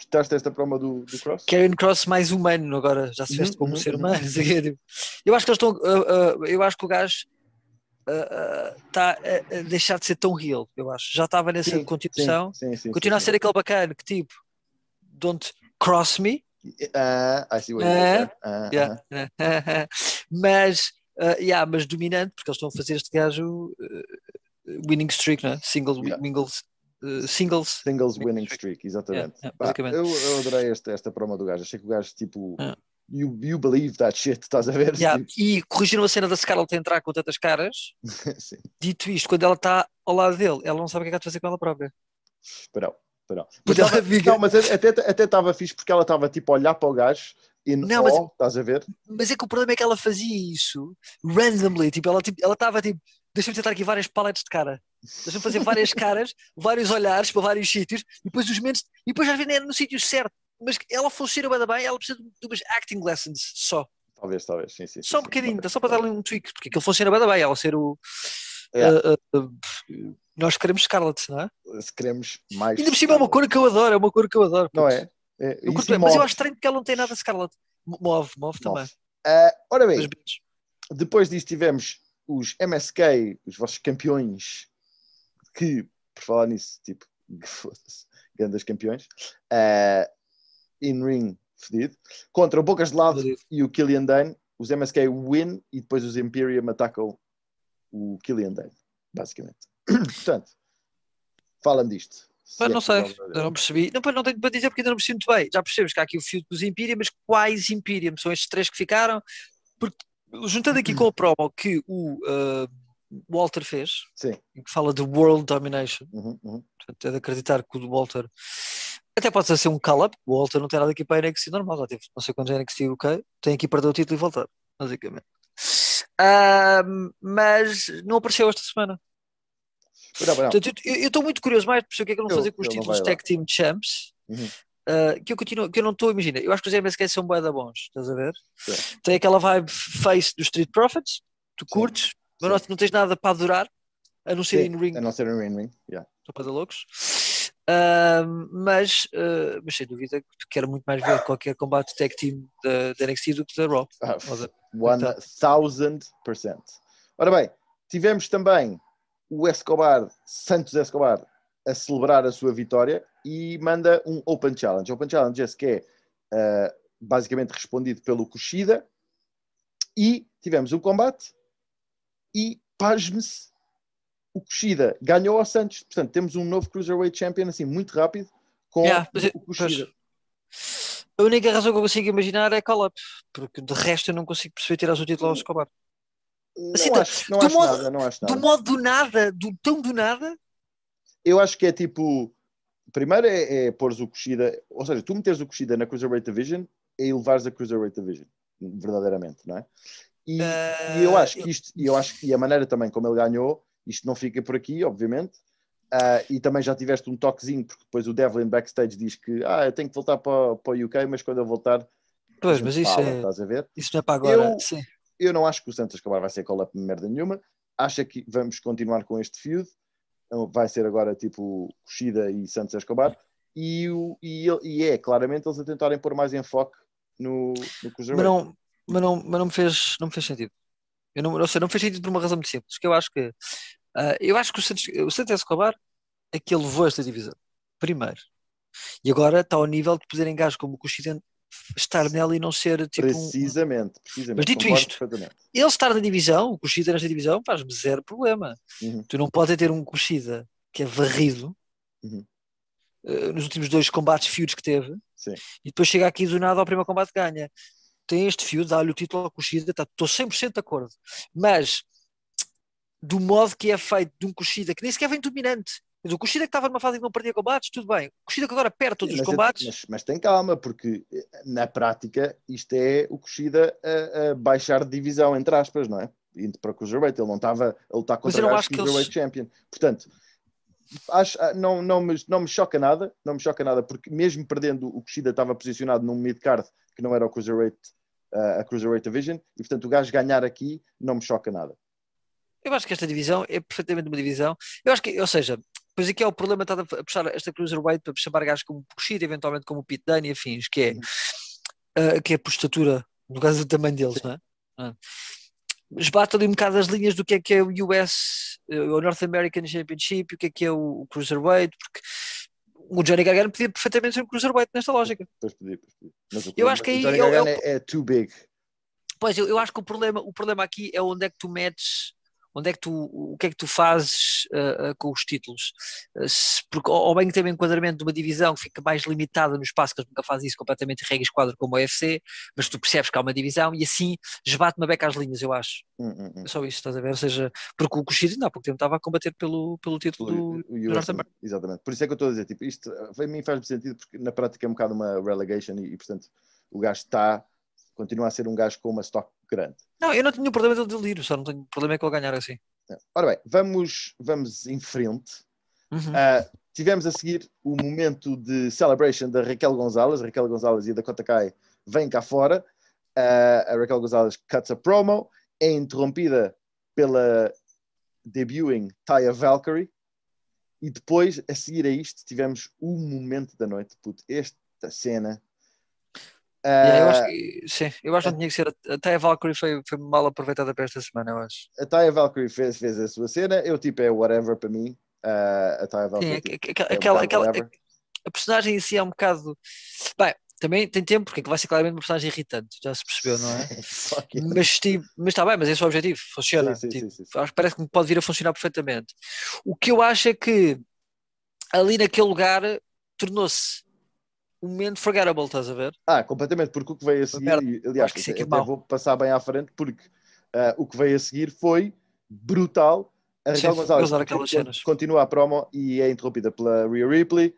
Gostaste desta promo do, do Cross? Karen Cross mais humano agora, já se veste Uhum, como um uhum, ser uhum. humano. (laughs) Eu acho que eles estão. uh, uh, eu acho que o gajo está a, a deixar de ser tão real, eu acho. Já estava nessa Sim, continuação. Sim, sim, Continua a ser aquele bacana que tipo, don't cross me. Ah, I see what (laughs) mas, uh, yeah, mas dominante, porque eles estão a fazer este gajo uh, winning streak, não é? Singles, Yeah. wingles, uh, singles. Singles Winning streak, exatamente. Yeah, yeah, basicamente. eu, eu adorei esta, esta promo do gajo. Achei que o gajo, tipo, Yeah. you, you believe that shit, estás a ver? Yeah, E corrigiram a cena da Scarlett entrar com tantas caras. (laughs) Dito isto, quando ela está ao lado dele, ela não sabe o que é que há de fazer com ela própria. Esperão, esperão. Mas ela tava- fica- Não, mas até até estava fixe porque ela estava tipo a olhar para o gajo e Não, mas- estás a ver? Mas é que o problema é que ela fazia isso randomly. Tipo, ela tipo, ela estava tipo deixa-me tentar aqui várias paletes de cara. Deixa-me fazer várias caras, vários olhares para vários sítios, e depois os momentos, e depois às vezes é no sítio certo. Mas ela funciona bem, bem, ela precisa de umas acting lessons só. Talvez, talvez, sim, sim. Só um sim, bocadinho, só para dar-lhe um tweak, porque aquilo funciona bem, bem, ela ser o. É. uh, uh, uh, nós queremos Scarlett, não é? Se queremos mais. Ainda por cima é uma cor que eu adoro, é uma cor que eu adoro. Não é? É, Eu curto mas eu acho estranho porque ela não tem nada de Scarlett. Move, move também. move. Ah, ora Mas, bem, depois disso tivemos os MSK, os vossos campeões, que, por falar nisso, tipo, (laughs) grandes campeões, ah, in-ring fedido, contra o Bocas de Lado e o Killian Dane. Os MSK win e depois os Imperium atacam o Killian Dane, basicamente. (clears throat) Portanto, fala-me disto. Mas é não sei, eu não percebi. Não, não tenho para dizer porque ainda não percebi muito bem. Já percebes que há aqui o fio dos Imperium, mas quais Imperium? São estes três que ficaram? Porque, juntando aqui com o promo que o uh, Walter fez, Sim. que fala de World Domination, Uhum, uhum. portanto, é de acreditar que o Walter até pode ser um call-up. O Walter não tem nada aqui para NXT normal, já teve não sei quantos NXT UK, tem aqui para dar o título e voltar, basicamente. Ah, mas não apareceu esta semana. Não, não. Portanto, eu estou muito curioso mais de perceber o que é que vão fazer com os títulos Tag Team Champs. Uhum. Uh, que eu continuo, que eu não estou a imaginar. Eu acho que os MSK são bué da bons, estás a ver? Sim. Tem aquela vibe face dos Street Profits, tu Sim. curtes, mas não, não tens nada para adorar, a não ser Sim, in ring, A não ser um ring. Yeah. estou para dar loucos. Uh, mas, uh, mas sem dúvida que quero muito mais ver qualquer combate tag team da, da NXT do que da Raw. Ah, One thousand percent. Ora bem, tivemos também o Escobar, Santos Escobar, a celebrar a sua vitória e manda um Open Challenge. Open Challenge esse que é ah, basicamente respondido pelo Kushida e tivemos um combate e pasme-se o Kushida ganhou ao Santos. Portanto, temos um novo Cruiserweight Champion assim muito rápido com Yeah, eu- o Kushida. A única razão que eu consigo imaginar é call-up, porque de resto eu não consigo perceber tirar o título ao Escobar. Não Assim, acho, não acho modo- nada, não acho nada. Do modo do nada, do tão do nada, eu acho que é tipo. Primeiro é, é pôres o Kushida, ou seja, tu meteres o Kushida na Cruiserweight Division e elevares a Cruiserweight Division, verdadeiramente, não é? E, Eh, e eu acho eu- que isto, e eu acho que a maneira também como ele ganhou, isto não fica por aqui, obviamente. Ah, e também já tiveste um toquezinho, porque depois o Devlin backstage diz que ah, eu tenho que voltar para, para o UK, mas quando eu voltar, Pois, mas isso, fala, é, estás a ver? isso não é para agora. Eu- eu não acho que o Santos Escobar vai ser call-up merda nenhuma. Acho que vamos continuar com este feud. Então, Vai ser agora tipo Kushida e Santos Escobar. E, o, e, e é claramente eles a tentarem pôr mais enfoque no, no Mas Cruiserweight. não, mas não, mas não me fez, não me fez sentido. Eu não, ou seja, não me fez sentido por uma razão muito simples, que eu acho que ah, eu acho que o Santos, o Santos Escobar é que levou esta divisão. Primeiro. E agora está ao nível de poder em gajos como o Kushida estar nela e não ser tipo um- precisamente, precisamente. Mas dito isto, ele estar na divisão, o Kushida nesta divisão, faz-me zero problema. Uhum. Tu não podes é ter um Kushida que é varrido Uhum. eh, nos últimos dois combates feuds que teve Sim. e depois chega aqui do nada ao primeiro combate ganha. Tem este feud, dá-lhe o título ao tá- estou 100% de acordo. Mas do modo que é feito de um Kushida que nem sequer vem dominante. Mas O Kushida que estava numa fase que não perdia combates, tudo bem. O Kushida que agora perde todos Sim, os combates. mas, mas tem calma, porque eh, na prática isto é o Kushida a, a baixar de divisão, entre aspas, não é? Indo para o Cruiserweight, ele não estava a lutar contra o Cruiserweight eles- Champion. Portanto, acho, ah, não, não, me, não me choca nada, não me choca nada, porque mesmo perdendo, o Kushida estava posicionado num mid-card que não era o Cruiserweight, ah, a Cruiserweight Division, e portanto o gajo ganhar aqui não me choca nada. Eu acho que esta divisão é perfeitamente uma divisão. Eu acho que, ou seja, pois aqui é o problema está a puxar esta Cruiserweight para chamar gajos como o Kushida, eventualmente como o Pete Dunne e afins, que é, ah, que é por estatura, no caso do tamanho deles, não é? Ah. Esbate ali um bocado as linhas do que é que é o US, eh, o North American Championship, o que é que é o Cruiserweight, porque o Johnny Gargano podia perfeitamente ser um Cruiserweight nesta lógica. Depois pedi. Mas o Eu acho que aí Johnny é o- é o- é, é too big. Pois, eu, eu acho que o problema, o problema aqui é onde é que tu metes, onde é que tu, o que é que tu fazes ah, ah, com os títulos. Ah, se- porque, ou, bem que tem um enquadramento de uma divisão que fica mais limitada no espaço, que eles nunca fazem isso completamente regra e esquadro como o UFC, mas tu percebes que há uma divisão e assim esbate uma beca às linhas, eu acho. Hum, hum, hum. É só isso, estás a ver? Ou seja, porque o Kushida ainda há pouco tempo estava a combater pelo, pelo título do, do Norte exatamente. Por isso é que eu estou a dizer, tipo, isto a mim faz sentido porque na prática é um bocado uma relegation e, e, portanto o gajo está, continua a ser um gajo com uma stock grande. Não, eu não tenho problema de ir, só não tenho problema com ele ganhar assim. Ora bem, vamos, vamos em frente. Uhum. Uh, tivemos a seguir o momento de celebration da Raquel Gonzalez. Raquel Gonzalez e a Dakota Kai vêm cá fora. Uh, a Raquel Gonzalez cuts a promo, é interrompida pela debuting Taya Valkyrie. E depois, a seguir a isto, tivemos o momento da noite. Puto, esta cena. Yeah, eu acho Uh, que, sim, eu acho que não tinha que ser. Até a Valkyrie foi, foi mal aproveitada para esta semana, eu acho. a Taya Valkyrie fez, fez a sua cena. Eu, tipo, é whatever para mim. Uh, a Taya Sim, Valkyrie. aqu- tipo, é aquela, aquela, a personagem em si é um bocado. Bem, também tem tempo, porque vai ser claramente uma personagem irritante, já se percebeu, não é? (laughs) Yeah. Mas tipo, mas está bem, mas esse é o objetivo, funciona. Sim, sim, Tipo, sim, sim, sim. acho que parece que pode vir a funcionar perfeitamente. O que eu acho é que ali naquele lugar tornou-se um momento forgettable, estás a ver? Ah, completamente, porque o que veio a seguir, e, aliás, é é até mau. vou passar bem à frente, porque ah, o que veio a seguir foi brutal. A Raquel Gonzalez continua a promo e é interrompida pela Rhea Ripley.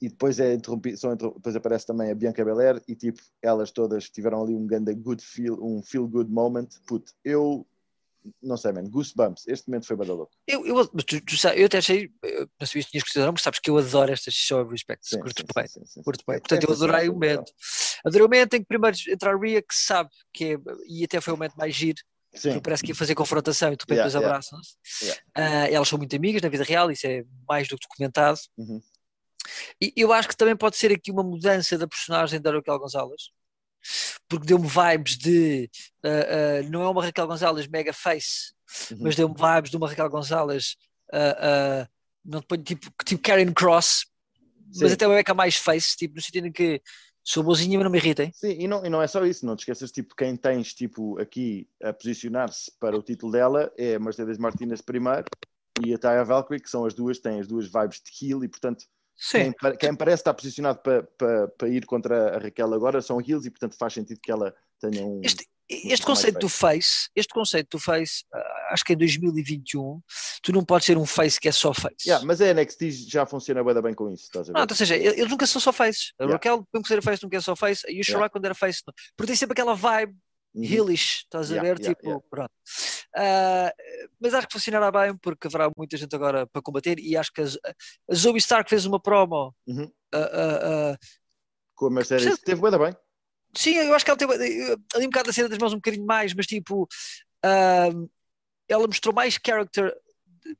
E depois, é interrompido, são interrom- depois aparece também a Bianca Belair e tipo, elas todas tiveram ali um grande good feel, um feel good moment. Puto, eu não sei, man, goosebumps. Este momento foi badaloco. Eu, eu, mas tu, tu eu até achei, eu não sabia se tinhas considerado, mas sabes que eu adoro estas show of respect, Sim, curto sim, bem. sim, sim, sim. Curto bem. É- Portanto, eu esta cena adorei o momento. Adorei o momento em que primeiro entra a Rhea, que sabe que é, e até foi o momento mais giro, Sim, porque parece que ia fazer confrontação e de repente Yeah, abraçam-se. Yeah. Ah, elas são muito amigas na vida real, isso é mais do que documentado. Uhum. E eu acho que também pode ser aqui uma mudança da personagem da Raquel Gonzalez, porque deu-me vibes de. ah, ah, não é uma Raquel Gonzalez mega face, Uhum. mas deu-me vibes de uma Raquel Gonzalez. ah, não te ponho tipo, tipo Karen Cross, mas Sim. até uma beca mais face, tipo, no sentido em que sou boazinha, mas não me irritem. Sim, e não, e não é só isso, não te esqueças, tipo, quem tens, tipo, aqui a posicionar-se para o título dela é a Mercedes Martinez primeiro e a Taya Valkyrie, que são as duas, têm as duas vibes de heel e, portanto, Sim, pa- quem parece estar posicionado para, para, para ir contra a Raquel agora são heels e, portanto, faz sentido que ela tenha um... este, este mais conceito do face, este conceito do face, ah, acho que em 2021, tu não podes ser um face que é só face. Yeah, mas a NXT já funciona da bem com isso, estás a ver? Não, ou seja, eles nunca são só faces. A Yeah. Raquel, mesmo que seja face, nunca é só face. E o Sherlock, quando era face, não. porque tem sempre aquela vibe Uhum. heelish, estás a Yeah, ver? yeah, tipo, yeah. pronto. Ah, mas acho que funcionará bem porque haverá muita gente agora para combater. E acho que a, a Zoe Stark fez uma promo. Uhum. ah, ah, Com a Mercedes, teve da bem. sim, eu acho que ela teve eh, ali um bocado da cena das mãos um bocadinho mais, mas tipo, ela mostrou mais character.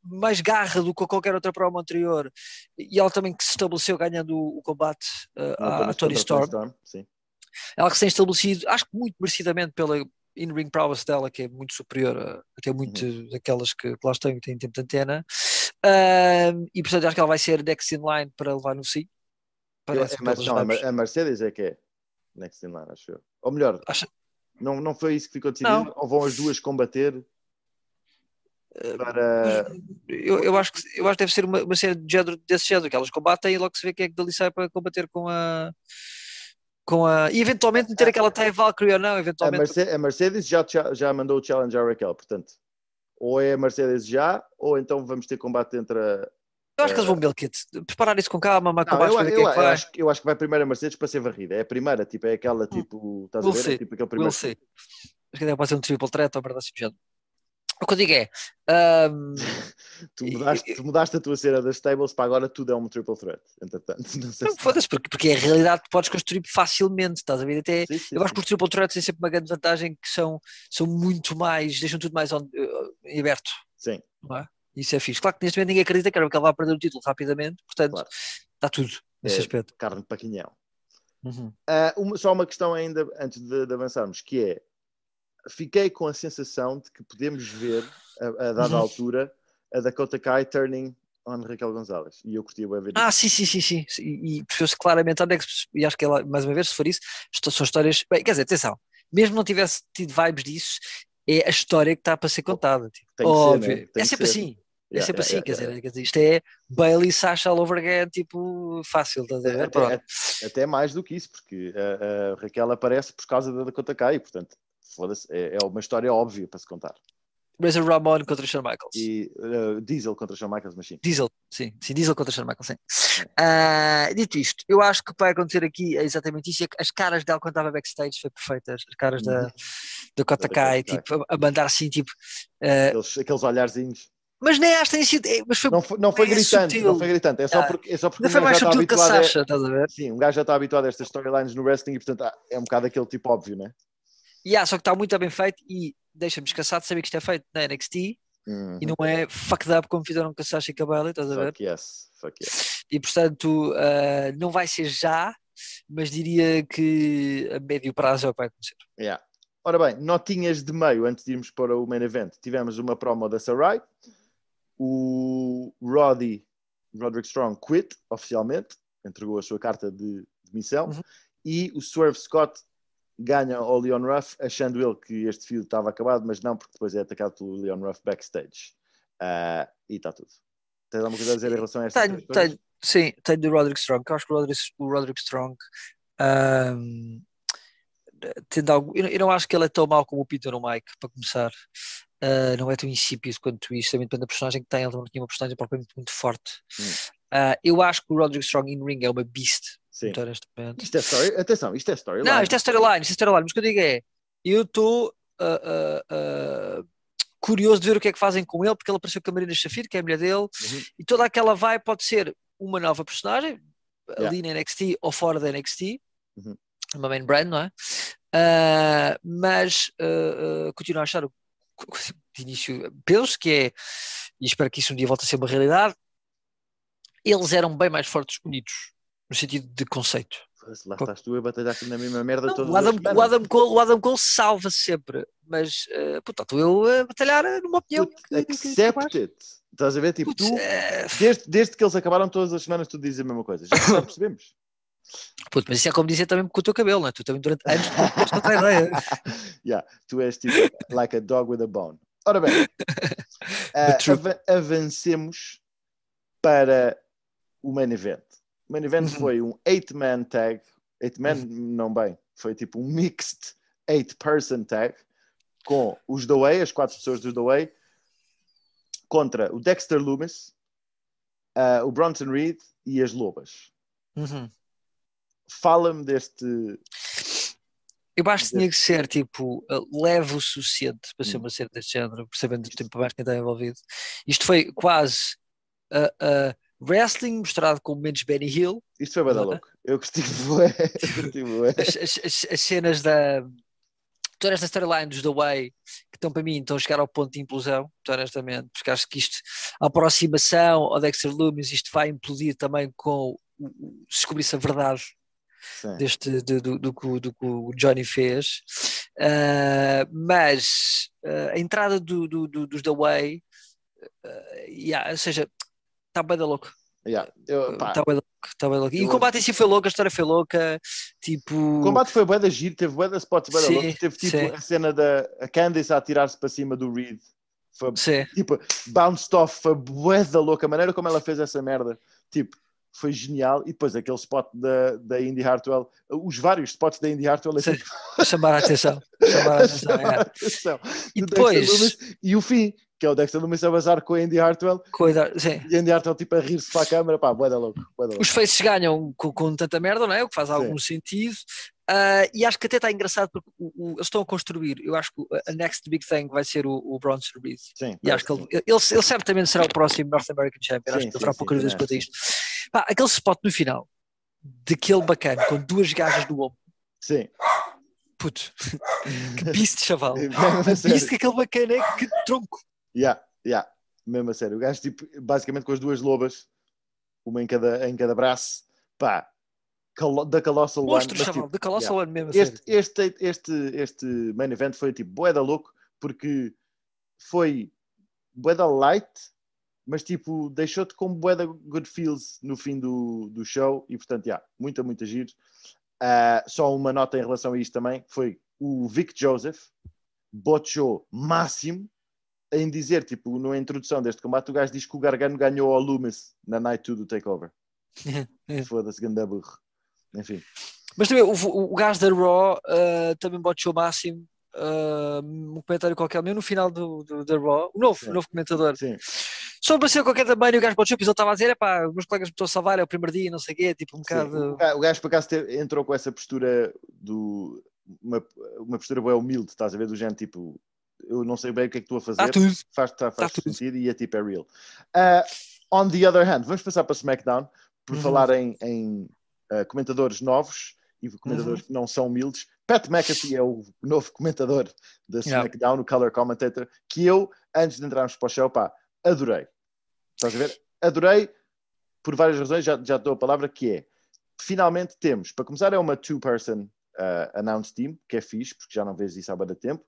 Mais garra do que qualquer outra promo anterior, e ela também que se estabeleceu ganhando o, combate ah, à, Tony a Storm. Ela que se tem estabelecido, acho que muito merecidamente pela in-ring prowess dela, que é muito superior a, até muito Uhum. daquelas que, que lá estão e têm tempo de antena. Ahm, e portanto acho que ela vai ser next in line para levar no si. Parece mas, não, a, a Mercedes é que é next in line, acho eu. Ou melhor, Acha- não, não foi isso que ficou decidido? Não. Ou vão as duas combater para... Eu, eu acho que eu acho que deve ser uma, uma série de género, desse género, que elas combatem e logo se vê quem é que dali sai para combater com a. Com a e eventualmente meter aquela Taya Valkyrie ou não, A, eventualmente. Merce- a Mercedes já, já, mandou o challenge à Raquel, portanto, ou é a Mercedes já, ou então vamos ter combate entre a... Eu acho que eles vão milk it. Preparar isso com calma, mas Não, combates eu, é eu acho, que- eu acho que vai primeiro a Mercedes para ser varrida. É a primeira, tipo, é aquela tipo. Estás a We'll ver? É tipo aquele We'll primeiro. see. Acho que ainda pode ser um triple threat ou merda assim do género. O que eu digo é. ahm, (laughs) Tu mudaste, tu mudaste a tua cena das tables para agora tudo é um triple threat. Entretanto, (laughs) não sei não, se. foda-se, porque, porque é a realidade que podes construir facilmente, estás a ver? Até, Sim, sim, eu acho que os triple threats têm sempre uma grande vantagem que são, são muito mais, deixam tudo mais on, eh, aberto. Sim, é? Isso é fixe. Claro que neste momento ninguém acredita que ele vai perder o título rapidamente, portanto, Claro. está tudo nesse É. aspecto. carne para quinhão. Uhum. Ah, uma- só uma questão ainda antes de, de avançarmos, que é fiquei com a sensação de que podemos ver a, a dada Uhum. altura a Dakota Kai turning on Raquel Gonzalez. E eu curti o ver Ah, sim, sim, sim, sim. E, percebeu-se claramente onde é que e acho que ela, mais uma vez, se for isso, são histórias. Bem, quer dizer, atenção, mesmo não tivesse tido vibes disso, é a história que está para ser contada. Tipo, Tem que ser, óbvio. né? Tem é sempre ser. assim. É Yeah, sempre yeah, assim, quer, yeah, dizer, quer dizer, isto é Bailey Sasha all over again, tipo, fácil, estás a ver? Até, até- mais do que isso, porque a, a Raquel aparece por causa da Dakota Kai, portanto, é, é uma história óbvia para se contar. Razor Ramon contra Shawn Michaels. E uh, Diesel contra Shawn Michaels, mas sim. Diesel, sim, sim, Diesel contra Shawn Michaels, sim. Uh, dito isto, eu acho que vai acontecer aqui é exatamente isso. As caras dela quando estava backstage foi perfeitas. As caras da, Uhum. do Kota Kai, tipo, a, a mandar assim, tipo. uh, Aqueles, aqueles olharzinhos. mas nem acho que tenha sido. é, Mas foi, Não foi, não foi é gritante, sutil. não foi gritante. É só Ah. porque, é só porque ainda um foi mais já está subtil que a habituado a- Sasha, estás a ver? Sim, um gajo já está habituado a estas storylines no wrestling e, portanto, é um bocado aquele tipo óbvio, né? Há, só que está muito bem feito e deixa-me descansado de saber que isto é feito na NXT Uhum. e não é fucked up como fizeram com a Sasha Cabelli, estás a ver? Fuck yes, fuck yes. E portanto, uh, não vai ser já, mas diria que a médio prazo é o que vai acontecer. Yeah. Ora bem, notinhas de meio antes de irmos para o main event. Tivemos uma promo da Sarai. O Roddy, Roderick Strong, quit oficialmente, entregou a sua carta de demissão. Uhum. E o Swerve Scott ganha ao Leon Ruff, achando ele que este fio estava acabado, mas não, porque depois é atacado pelo Leon Ruff backstage. Ah, e está tudo. Tens alguma coisa a dizer em relação a estas Tenho, tenho, sim, tenho do Roderick Strong, eu acho que o Roderick, o Roderick Strong um, tendo algo, eu, não- eu não acho que ele é tão mau como o Peter no Mike, para começar. Uh, não é tão insípido quanto isto, também depende da personagem que tem, ele não tinha uma personagem propriamente muito forte. Hum. Uh, eu acho que o Roderick Strong in ring é uma beast, Sim. Isto é story, atenção, isto é storyline. Não, isto é storyline, isto é storyline, mas o que eu digo é, eu estou ah, ah, ah, curioso de ver o que é que fazem com ele, porque ele apareceu com a Marina Shafir, que é a mulher dele, Uhum. e toda aquela vai pode ser uma nova personagem, Yeah. ali na NXT ou fora da NXT, Uhum. uma main brand, não é? Mas continuo a achar o- de início, penso que é, e espero que isso um dia volte a ser uma realidade, eles eram bem mais fortes unidos, no sentido de conceito. Lá estás tu a batalhar aqui na mesma merda Não, todas o, Adam, o, Adam Cole, o Adam Cole salva sempre, mas uh, puta, estou eu a batalhar numa opinião. Que- que- it. Estás a ver? Tipo, Putz, tu, é, desde, desde que eles acabaram todas as semanas, tu dizes a mesma coisa. Já, já percebemos. puto, mas isso é como dizer também com o teu cabelo, não é? Tu também durante anos tu tens outra ideia. (laughs) yeah, tu és tipo like a dog with a bone. Ora bem, (laughs) ah, truth. ava- avancemos para o main event. O main event Uhum. foi um eight-man tag. Eight-man, não bem. Foi tipo um mixed eight-person tag com os The Way, as quatro pessoas do The Way, contra o Dexter Loomis, ah, o Bronson Reed e as Lobas. Uhum. Fala-me deste. Eu acho que tinha que ser tipo uh, leve o suficiente para ser Hum. uma cena deste género, percebendo o tempo mais quem está envolvido. Isto foi quase uh, uh, wrestling misturado com menos Benny Hill, Isto foi bada é? louco. Eu gostei (laughs) bué. As, as- as- as cenas da toda esta storyline dos The Way que estão para mim estão a chegar ao ponto de implosão, honestamente, porque acho que isto, a aproximação ao Dexter Loomis, isto vai implodir também com se descobrisse a verdade Sim. deste, do, do, do, que o- do que o Johnny fez. Ah, mas ah, a entrada do, do, do- dos The Way, ah, yeah, ou seja, está bem da louco. Yeah. Eu, pá, Está bem louco. Tá bem louco. E Eu- o combate em si foi louco, a história foi louca. Tipo, O combate foi bué da giro, teve bué da spots Sim, loucos. Teve tipo sim. a cena da a Candice a atirar-se para cima do Reed. Foi sim. tipo, bounced off, foi bué da louca. A maneira como ela fez essa merda, tipo, foi genial. E depois aquele spot da, da Indy Hartwell, os vários spots da Indy Hartwell, assim, Sim. chamar a atenção. (laughs) Chamar a atenção, chamar a é. atenção. E depois, e o fim, que é o Dexter Loomis a bazar com a Indy Hartwell cuida, sim. e a Indy Hartwell tipo a rir-se para a câmera, pá, bué da louco. louco. os faces ganham com, com tanta merda, não é? O que faz algum sentido. Ah, e acho que até está engraçado porque o- o- eles estão a construir. Eu acho que a next big thing vai ser o, o Bronson Reed. Sim, E acho que ele, ele, ele certamente será o próximo North American Champion. acho Sim, que sim, terá sim, poucas dúvidas também quanto a acho isto. Pá, aquele spot no final, daquele bacana, com duas gajas no ombro. Sim. Puto, (laughs) que beast, chaval. Que sério. beast que aquele bacana é, que tronco. Yeah, yeah, mesmo a sério. O gajo, tipo, basicamente com as duas lobas, uma em cada, em cada braço, pá, da Colossal One. Monstro, mas, chaval, tipo, de Colossal One mesmo. a este, sério. este, este, este main event foi tipo bué da louco, porque foi bué da light, mas tipo, deixou-te com bué da good feels no fim do, do show, e portanto, yeah, muita, muita giro. Ah, só uma nota em relação a isto também, foi o Vic Joseph, botchou máximo, em dizer, tipo, na introdução deste combate, o gajo diz que o Gargano ganhou ao Loomis na Night 2 do Takeover. (laughs) É. Foda-se, ganda burro. Enfim, Mas também o, o, gajo da Raw ah, também botchou o máximo uh, um comentário qualquer meu no final do, do, do Raw, o novo, Sim. o novo comentador. Sim. Sobre ser qualquer tamanho, o gajo para o ele estava a dizer: é pá, os meus colegas me estão a salvar, é o primeiro dia, não sei o quê, tipo um bocado. o ga- O gajo por acaso entrou com essa postura do. Uma, uma postura bem humilde, estás a ver? Do género tipo, eu não sei bem o que é que estou a fazer, Está tudo. faz, tá, faz tudo. sentido e é tipo, é real. Uh, on the other hand, vamos passar para SmackDown, por Uhum. falar em, em, uh, comentadores novos e Uhum. comentadores que não são humildes. Pat McAfee é o novo comentador da Yeah. SmackDown, o color commentator, que eu, antes de entrarmos para o show, pá, adorei. Estás a ver? Adorei por várias razões, já, já dou a palavra, que é, finalmente temos, para começar é uma two-person uh, announce team, que é fixe, porque já não vês isso há bastante tempo,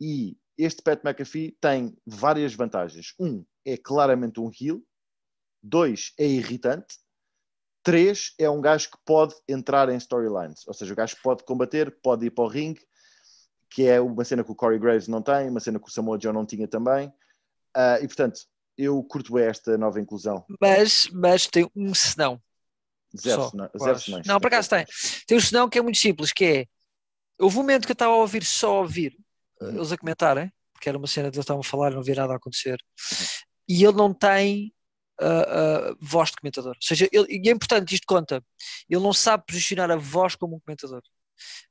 e este Pat McAfee tem várias vantagens. Um, é claramente um heel. Dois, é irritante. Três, é um gajo que pode entrar em storylines. Ou seja, o gajo pode combater, pode ir para o ringue, que é uma cena que o Corey Graves não tem, uma cena que o Samoa Joe não tinha também. Ah, e, portanto, eu curto esta nova inclusão. Mas, mas tem um senão. Zero, eu zero senões. Não, por acaso tem. Tem um senão que é muito simples, que é houve um momento que eu estava a ouvir só a ouvir uh. Eles a comentarem, porque era uma cena que eles estavam a falar e não via nada a acontecer, Uhum. e ele não tem uh, uh, voz de comentador. Ou seja, ele, e é importante, isto conta, ele não sabe posicionar a voz como um comentador.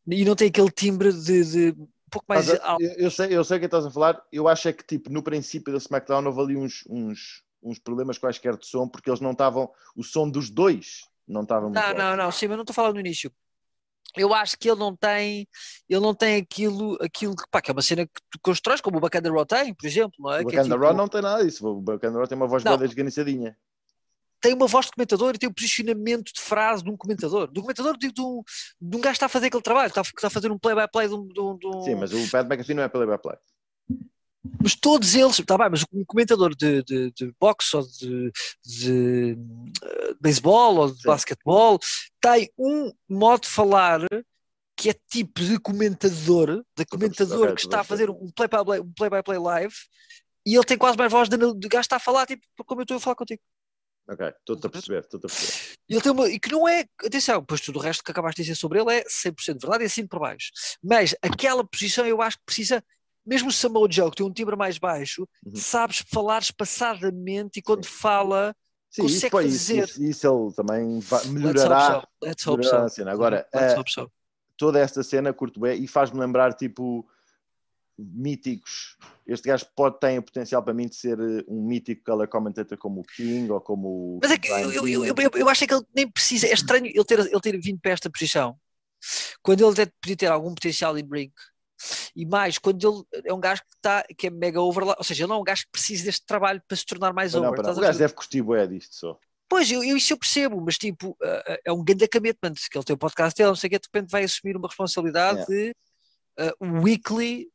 E não tem aquele timbre de, de um pouco mais Mas, alto. eu, eu sei, eu sei o que estás a falar. Eu acho é que, tipo, no princípio da SmackDown houve ali uns, uns, uns problemas quaisquer de som, porque eles não estavam. O som dos dois não estava muito Não, alto. não, não, sim, mas não estou falando no início. Eu acho que ele não tem, ele não tem aquilo, aquilo que, pá, que é uma cena que tu constróis, como o Bacana Raw tem, por exemplo, não é? O Que é Bacana tipo- Raw não tem nada disso. O Bacana Raw tem uma voz Não. bem desganiçadinha. tem uma voz de comentador e tem o posicionamento de frase de um comentador. Do comentador de, de, um, de um gajo que está a fazer aquele trabalho, está, a- que está a fazer um play-by-play de um. de um- de um- Sim, mas o Pat McAfee não é play by play. Mas todos eles, está bem, mas um comentador de, de, de boxe ou de, de eh, beisebol ou de Sim. basquetebol tem um modo de falar que é tipo de comentador, de comentador que está a fazer um play-by-play um play-by-play live e ele tem quase mais voz de, de gajo está a falar, tipo, como eu estou a falar contigo. Ok, estou-te a perceber, estou-te a perceber. Ele tem uma, e que não é, atenção, pois tudo o resto que acabaste de dizer sobre ele é 100% verdade e assim por baixo. Mas aquela posição eu acho que precisa, mesmo o Samoa Joe, que tem um timbre mais baixo, Uhum. sabes falar espaçadamente e quando fala, Sim, Consegue isso, fazer. isso, isso ele também vai- let's hope melhorará. so. Let's hope melhorará a so. cena. Agora, let's eh, hope so. toda esta cena curto bem e faz-me lembrar tipo míticos. Este gajo pode ter o potencial para mim de ser eh, um mítico color commentator como o King ou como o Mas é que eu, eu, eu, eu, acho é que ele nem precisa, é estranho ele ter, ele ter vindo para esta posição quando ele até podia ter algum potencial em Brink. E mais, quando ele é um gajo que, está que é mega over, ou seja, ele não é um gajo que precisa deste trabalho para se tornar mais Não, over. não. estás O gajo deve curtir bué disto só. Pois, eu, eu, isso eu percebo, mas tipo, uh, uh, é um grande commitment, que ele tem o podcast dele, não sei o que, de repente vai assumir uma responsabilidade de uh, weekly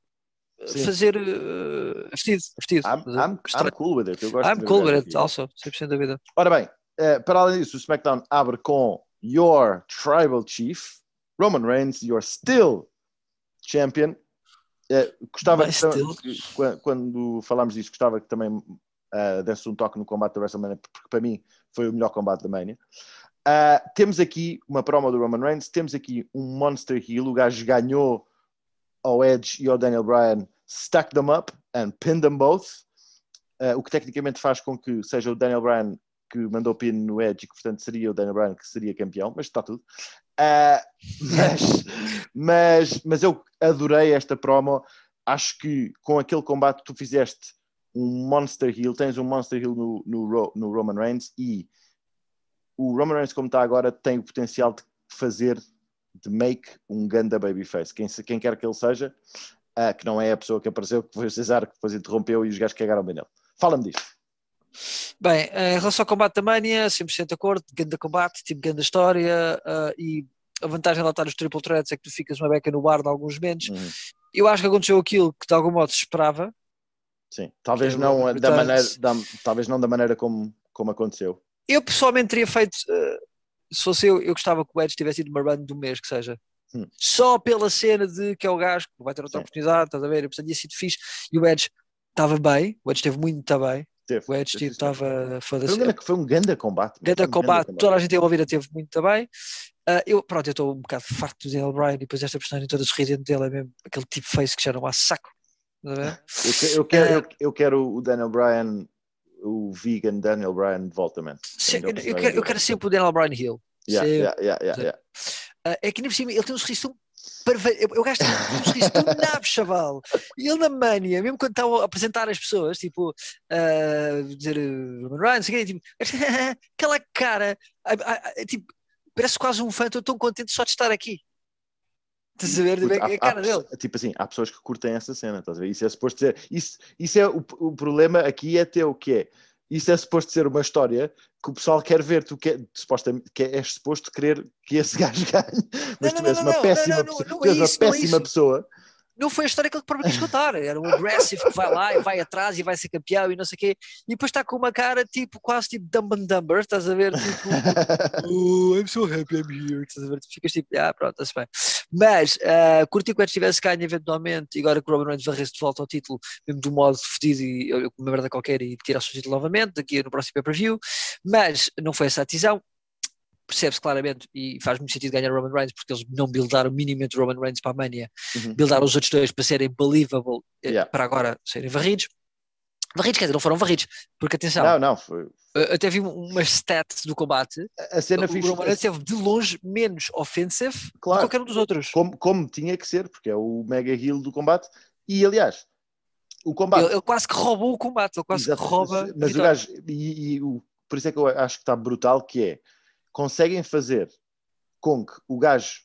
uh, Sim. fazer uh, vestido, vestido. I'm, I'm, I'm cool with it. Eu gosto I'm cool with it, aqui. also, 100% da vida. Ora bem, eh, para além disso, o SmackDown abre com Your Tribal Chief, Roman Reigns, You're Still Champion. Eh, gostava que, quando, quando falámos disso, gostava que também eh, desse um toque no combate da WrestleMania, porque para mim foi o melhor combate da Mania. Ah, temos aqui uma promo do Roman Reigns, temos aqui um Monster Heel, o gajo ganhou ao Edge e ao Daniel Bryan, stack them up and pin them both, Ah, o que tecnicamente faz com que seja o Daniel Bryan que mandou pin no Edge e que portanto seria o Daniel Bryan que seria campeão, mas está tudo. Ah, mas, mas, mas eu adorei esta promo, acho que com aquele combate tu fizeste um Monster Heel, tens um Monster Heel no, no, no Roman Reigns e o Roman Reigns como está agora tem o potencial de fazer de make um ganda babyface, quem, quem quer que ele seja, ah, que não é a pessoa que apareceu, que foi o Cesar que depois interrompeu e os gajos cagaram bem nele. Fala-me disto. Bem, em relação ao combate da Mania, 100% de acordo, grande combate, tipo grande história, ah, e a vantagem de estar os triple threats é que tu ficas uma beca no bar de alguns momentos. Uhum. Eu acho que aconteceu aquilo que de algum modo se esperava, Sim, talvez é não da maneira, da- talvez não da maneira como, como aconteceu. Eu pessoalmente teria feito, eh, se fosse eu, eu gostava que o Edge tivesse ido uma run um mês, que seja. Hum. Só pela cena de que é o gajo que vai ter outra Sim. oportunidade, estás a ver? E portanto, tinha sido fixe. E o Edge estava bem, o Edge esteve muito bem. Teve. O Edge estava Foi um foda-se. grande, foi um ganda combate. Grande um combate, toda a gente envolvida teve muito bem. Uh, eu, pronto, eu estou um bocado farto do Daniel Bryan e depois esta personagem toda sorridente dele é mesmo aquele tipo face que já não há saco. Não é? Eu, que- eu quero, eu, eu quero o Daniel Bryan, o vegan Daniel Bryan de volta, man. Se- Ainda eu, quero, eu quero sempre o Daniel Bryan Hill. Yeah, yeah, yeah. Ah, é que nem por cima ele tem um sorriso tão Eu, eu gasto sorriso tão (laughs) nabo, chaval. E ele na mania, mesmo quando está a apresentar as pessoas, tipo, ah, dizer uh, Roman Reigns, não sei o quê, tipo, (laughs) aquela cara, ah, ah, ah, tipo, parece quase um fã, estou tão contente só de estar aqui. Estás a ver? Tipo, Puta, é há- a cara há dele. Tipo assim, há pessoas que curtem essa cena, estás a ver? Isso é suposto ser. Isso, isso é o, o problema aqui é teu, que é. Isso é suposto ser uma história que o pessoal quer ver, tu quer, supostamente, que és suposto querer que esse (laughs) gajo ganhe, mas Não, tu és uma péssima pessoa, tu és uma péssima pessoa. Não foi a história que ele próprio quis contar. Era um aggressive que vai lá e vai atrás e vai ser campeão e não sei o quê. E depois está com uma cara tipo, quase tipo Dumb and Dumber, estás a ver? Tipo, (laughs) oh, I'm so happy I'm here. Estás a ver? Tu ficas tipo, ah, pronto, está-se bem. Mas uh, curti quando tivesse ganho eventualmente e agora que o Robin Reigns varresse de volta ao título, mesmo do modo fedido e uma merda qualquer e tirasse o título novamente, daqui no próximo pay-per-view. Mas não foi essa a decisão. Percebe-se claramente e faz muito sentido ganhar o Roman Reigns porque eles não buildaram minimamente o Roman Reigns para a Mania, Uhum. buildaram os outros dois para serem believable eh, Yeah. para agora serem varridos. Varridos, quer dizer, não foram varridos, porque atenção, Não, não, foi. eh, até vi umas stats do combate. A cena o fixe. Roman Reigns teve de longe menos offensive do que Claro. qualquer um dos outros. como, como tinha que ser, porque é o mega heel do combate. E aliás, o combate. Ele, ele quase que roubou o combate, ele quase Exato, que rouba. Mas o gajo, e, e o, por isso é que eu acho que está brutal, que é conseguem fazer com que o gajo,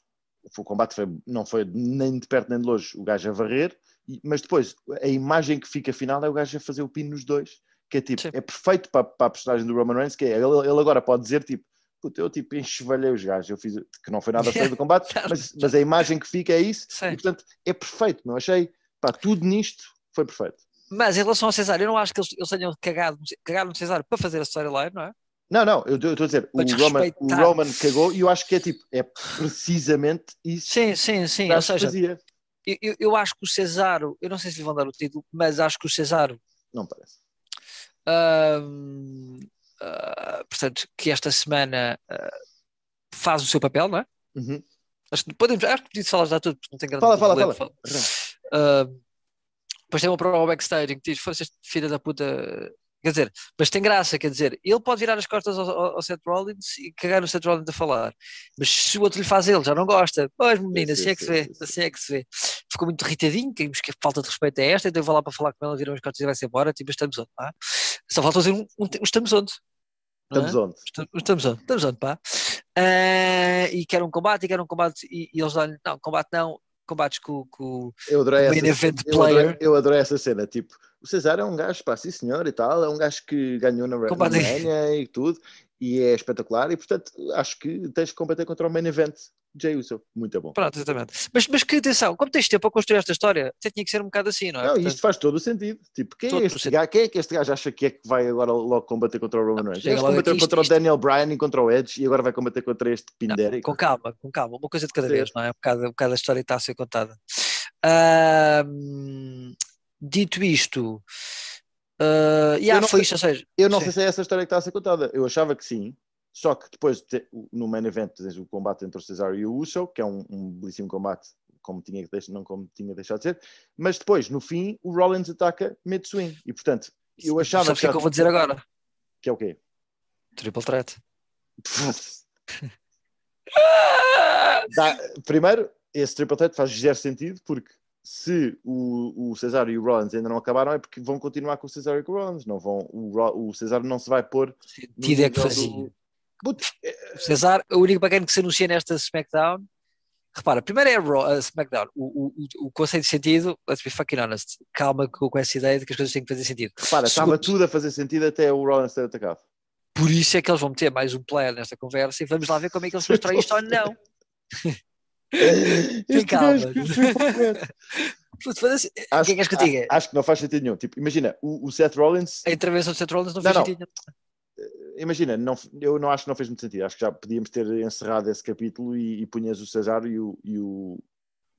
o combate foi- não foi nem de perto nem de longe, o gajo a varrer, mas depois a imagem que fica final é o gajo a fazer o pino nos dois, que é tipo, Sim. é perfeito para, para a personagem do Roman Reigns, que é, ele, ele agora pode dizer tipo, puta, eu tipo enxovalhei os gajos, eu fiz, que não foi nada (laughs) feio do combate, mas, mas a imagem que fica é isso, Sim. e portanto é perfeito, meu, achei, pá, tudo nisto foi perfeito. Mas em relação ao Cesário, eu não acho que eles, eles tenham cagado, cagado no Cesário para fazer a storyline, não é? Não, não, eu estou a dizer, o Roman, o. Roman cagou e eu acho que é tipo, é precisamente isso Sim, sim, sim. Ou seja, fazia. eu, eu- acho que o Cesaro, eu não sei se lhe vão dar o título, mas acho que o Cesaro Não parece. Ahm, ah, portanto, que esta semana ah, faz o seu papel, não é? Uhum. Acho que podemos, acho que podia falar já tudo, porque não tem grande Fala, fala, problema. fala. Ahm, depois tem uma prova ao backstage em que diz: este filho da puta. Quer dizer, mas tem graça, quer dizer, ele pode virar as costas ao, ao- ao Seth Rollins e cagar no Seth Rollins a falar, mas se o outro lhe faz ele, já não gosta. Pois, menina, sim, assim é que se vê, sim, sim. assim é que se vê. Ficou muito irritadinho, que, falta de respeito é esta, então eu vou lá para falar com ela, viram as costas e vai-se embora, tipo, estamos onde, pá? Só falta dizer um, um, um estamos onde. é? Estamos onde? Estamos- onde? Estamos onde, pá? Ah, e quer um combate, e quer um combate, e, e eles dão não, combate não, combates com, com, Eu adorei Main essa event eu adorei, player. eu adorei essa cena. Tipo, o Cesar é um gajo, pá, sim senhor e tal, é um gajo que ganhou na WrestleMania e tudo, e é espetacular, e portanto acho que tens que combater contra o main event Jay Uso. Muito bom. Pronto, exatamente. Mas, mas que atenção, como tens tempo a construir esta história, até tinha que ser um bocado assim, não é? Não, Portanto, isto faz todo o sentido. Tipo, quem é, este gajo, quem é que este gajo acha que é que vai agora logo combater contra o Roman Reigns? Ele combateu isto- contra isto- o Daniel Bryan e contra o Edge e agora vai combater contra este não, Pindérico. com calma, com calma, uma coisa de cada Sim. vez, não é? Um bocado, um bocado a história está a ser contada. Ahm, dito isto, ah, yeah, não foi isto, ou seja, Eu não sim. sei se é essa história que está a ser contada. Eu achava que sim. Só que depois, no main event, tens o combate entre o Cesaro e o Uso, que é um, um belíssimo combate, como tinha, que não como tinha deixado de ser. Mas depois, no fim, o Rollins ataca mid-swing. E, portanto, eu achava sabes o que é que eu vou dizer agora? que é o quê? Triple threat. (laughs) Dá- primeiro, esse triple threat faz zero sentido, porque se o, o Cesaro e o Rollins ainda não acabaram, é porque vão continuar com o Cesaro e com o Rollins. Não vão, o, o Cesaro não se vai pôr Sentido é que fazia. do- Puto, O Cesar, o único bacana que se anuncia nesta SmackDown. Repara, primeiro é a, Raw, a SmackDown. O, o, o, conceito de sentido, let's be fucking honest. Calma com, com essa ideia de que as coisas têm que fazer sentido. Repara, estava tudo a fazer sentido até o Rollins ter atacado. Por isso é que eles vão meter mais um player nesta conversa e vamos lá ver como é que eles constroem isto ou não. (laughs) Calma. gajo que foi completo. Puto, foda-se. O que é acho, que acho que não faz sentido nenhum. Tipo, imagina, o, o Seth Rollins, A intervenção de Seth Rollins não Não, fez não. sentido. Imagina, não, eu não acho que não fez muito sentido. Acho que já podíamos ter encerrado esse capítulo e, e punhas o Cesaro e o, e o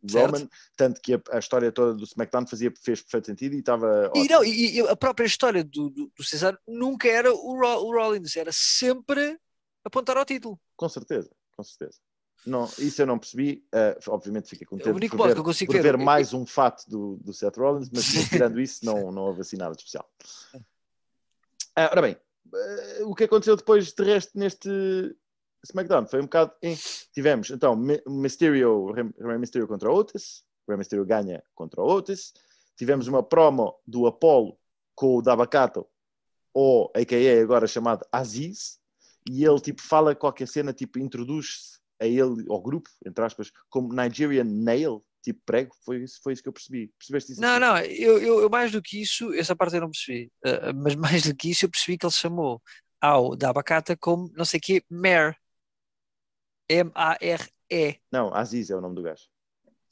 Certo. Roman, tanto que a, a história toda do SmackDown fazia, fez perfeito sentido e estava E, não, e, e a própria história do, do, do Cesar nunca era o, Ro- o Rollins, era sempre apontar ao título. Com certeza, com certeza. Não, isso eu não percebi. Uh, obviamente fiquei contente O único por ver, que eu consigo ver- ver mais um fato do, do Seth Rollins, mas (laughs) tirando isso, não, não houve assim nada de especial. Ah, ora bem, o que aconteceu depois de resto neste SmackDown foi um bocado. em- Tivemos então Mysterio, Rey Mysterio contra Otis, Rey Mysterio ganha contra Otis. Tivemos uma promo do Apollo com o Dabakato, ou a.k.a. agora chamado Aziz, e ele tipo fala qualquer cena, tipo introduz-se a ele, ao grupo, entre aspas, como Nigerian Nail, tipo prego. Foi isso, foi isso que eu percebi. Percebeste isso? Não, não, eu, eu, eu mais do que isso, essa parte eu não percebi, Uh, mas (laughs) mais do que isso eu percebi que ele chamou ao da abacata como não sei o quê, Mare. M-A-R-E. Não, Aziz é o nome do gajo.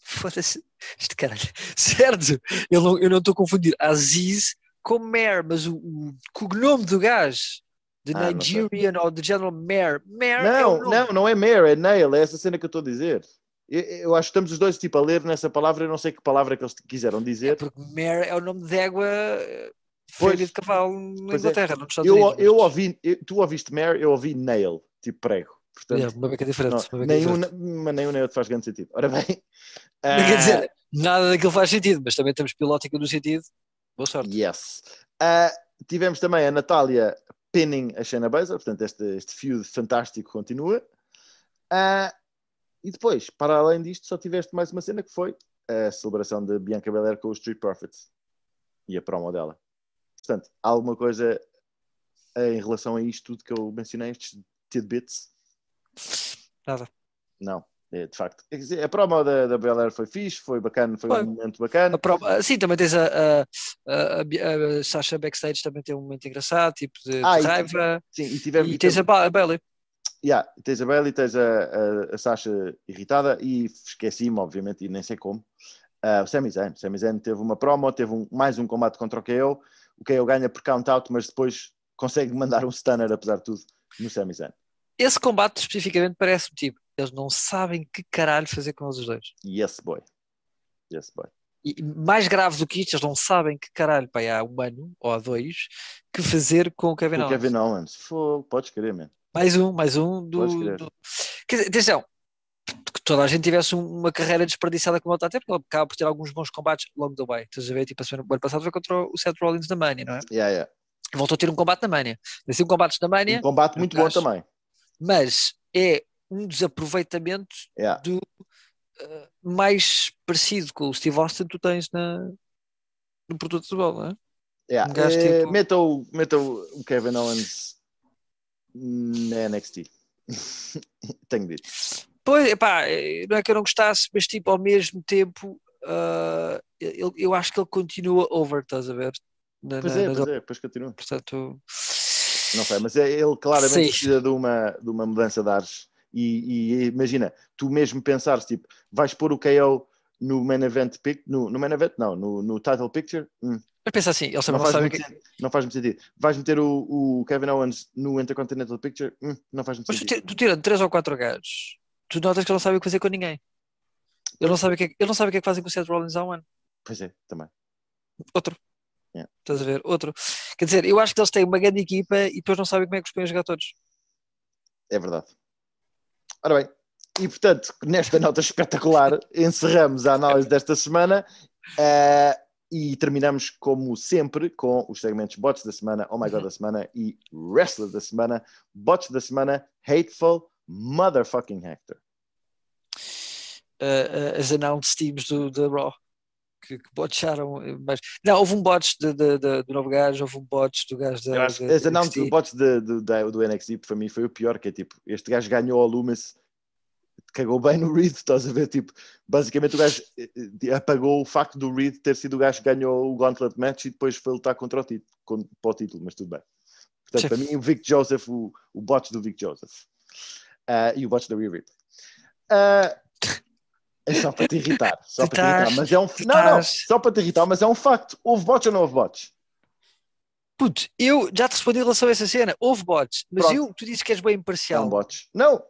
Foda-se, este caralho. (laughs) Certo, eu não eu não estou a confundir Aziz com Mare, mas o, o cognome do gajo, de Ah. Nigerian ou de General Mare. Mare é o Não, nome. não, não é Mare, é Nail, é essa cena que eu estou a dizer. Eu, acho que estamos os dois tipo a ler nessa palavra, eu não sei que palavra que eles quiseram É dizer. porque Mare é o nome de égua eh, Pois. de cavalo na é. Inglaterra, não nos Estados Eu, Unidos. eu ouvi, eu- tu ouviste Mare, eu ouvi Nail, tipo prego. Portanto, É, uma beca diferente. não, uma beca nenhum, diferente. mas nenhum nem outro faz grande sentido. Ora bem, (laughs) Não ah, quer dizer, nada daquilo faz sentido, mas também temos pilótica no sentido. Boa sorte. Yes. Ah, tivemos também a Natália pinning a Shayna Baszler, portanto este, este feud fantástico continua. Ah, e depois, para além disto, só tiveste mais uma cena que foi a celebração de Bianca Belair com os Street Profits e a promo dela. Portanto, há alguma coisa em relação a isto tudo que eu mencionei, estes tidbits? Nada. Não, é, de facto. A promo da, da Belair foi fixe, foi bacana, foi Foi. um momento bacana. A prova, sim, também tens a, a, a, a, a Sasha backstage, também tem um momento engraçado, tipo de, de Ah, e- raiva. Sim, e tivemos E tens a, Ba- a Bailey. Yeah, tens a Bailey, tens a, a, a Sasha irritada e esqueci-me, obviamente, e nem sei como. Ah, o Sami Zayn. O Sami Zayn teve uma promo, teve um- mais um combate contra o KO. O KO ganha por count-out, mas depois consegue mandar um stunner, apesar de tudo, no Sami Zayn. Esse combate especificamente parece-me tipo, eles não sabem que caralho fazer com eles os dois. Yes, boy. Yes, boy. E mais grave do que isto, eles não sabem que caralho, pá, há um ano ou há dois que fazer com o Kevin O Owens. Kevin Owens. Fogo, podes querer, man. Mais um, mais um do. do... Quer dizer, atenção, que toda a gente tivesse um- uma carreira desperdiçada como ele está a ter, porque ele acaba por ter alguns bons combates along the way. Estás a ver? Tipo, a semana, o ano passado foi contra o Seth Rollins na Mania, não é? Yeah, yeah. Voltou a ter um combate na Mania. Tem sido combates na Mania, Um combate muito bom Acho- também. mas é um desaproveitamento Yeah. uh, mais parecido com o Steve Austin que tu tens na, no produto de bola, não é? Yeah. Um gajo Eh, tipo- meta, o, meta o Kevin Owens na NXT. (laughs) Tenho dito. Pois, não é que eu não gostasse, mas tipo, ao mesmo tempo, uh, eu, eu acho que ele continua over, estás a ver? Na- Pois na- é, pois é, depois continua. Portanto, Não sei, mas é- ele claramente Sim. precisa de uma, de uma mudança de ares. E, e imagina, tu mesmo pensares, tipo, vais pôr o KO no main event pic, no, no main event, não, no, no title picture, hum, mas pensa assim, eles não, faz muito que. sen- não faz muito sentido. Vais meter o, o Kevin Owens no Intercontinental Picture, hum, não faz muito Mas sentido. ti- tu tirando três ou quatro gajos, tu notas que ele não sabe o que fazer com ninguém. Ele não sabe o que é, ele não sabe o que, é que fazem com o Seth Rollins há um ano. Pois é, também. Outro. Yeah. Estás a ver? Outro. Quer dizer, eu acho que eles têm uma grande equipa e depois não sabem como é que os põem a jogar todos. É verdade. Ora bem, e portanto, nesta nota espetacular, encerramos a análise desta semana eh, e terminamos, como sempre, com os segmentos Bots da semana, Oh My God da semana e Wrestler da semana. Bots da semana, Hateful Motherfucking Hector. uh, uh, as announced teams do, da Raw que, que botcharam. Mas, não, houve um botch de, de- de- do novo gajo, houve um botch do gajo da. As announced de- do, do NXT para mim foi o pior, que é tipo, este gajo ganhou ao Loomis, cagou bem no Reed, estás a ver? Tipo, basicamente o gajo eh, eh, apagou o facto do Reed ter sido o gajo que ganhou o Gauntlet Match e depois foi lutar contra o título, con- para o título, mas tudo bem. Portanto, Sim. para mim, o Vic Joseph, o, o bot do Vic Joseph Ah, e o bot da Rhea Ripley. Ah, é só para te irritar, só para te irritar, mas é um não, não, só para te irritar, mas é um facto. Houve bots ou não houve bots? Puto, eu já te respondi em relação a essa cena. Houve bots, mas Pronto. eu, tu dizes que és bem imparcial. um bots. Não,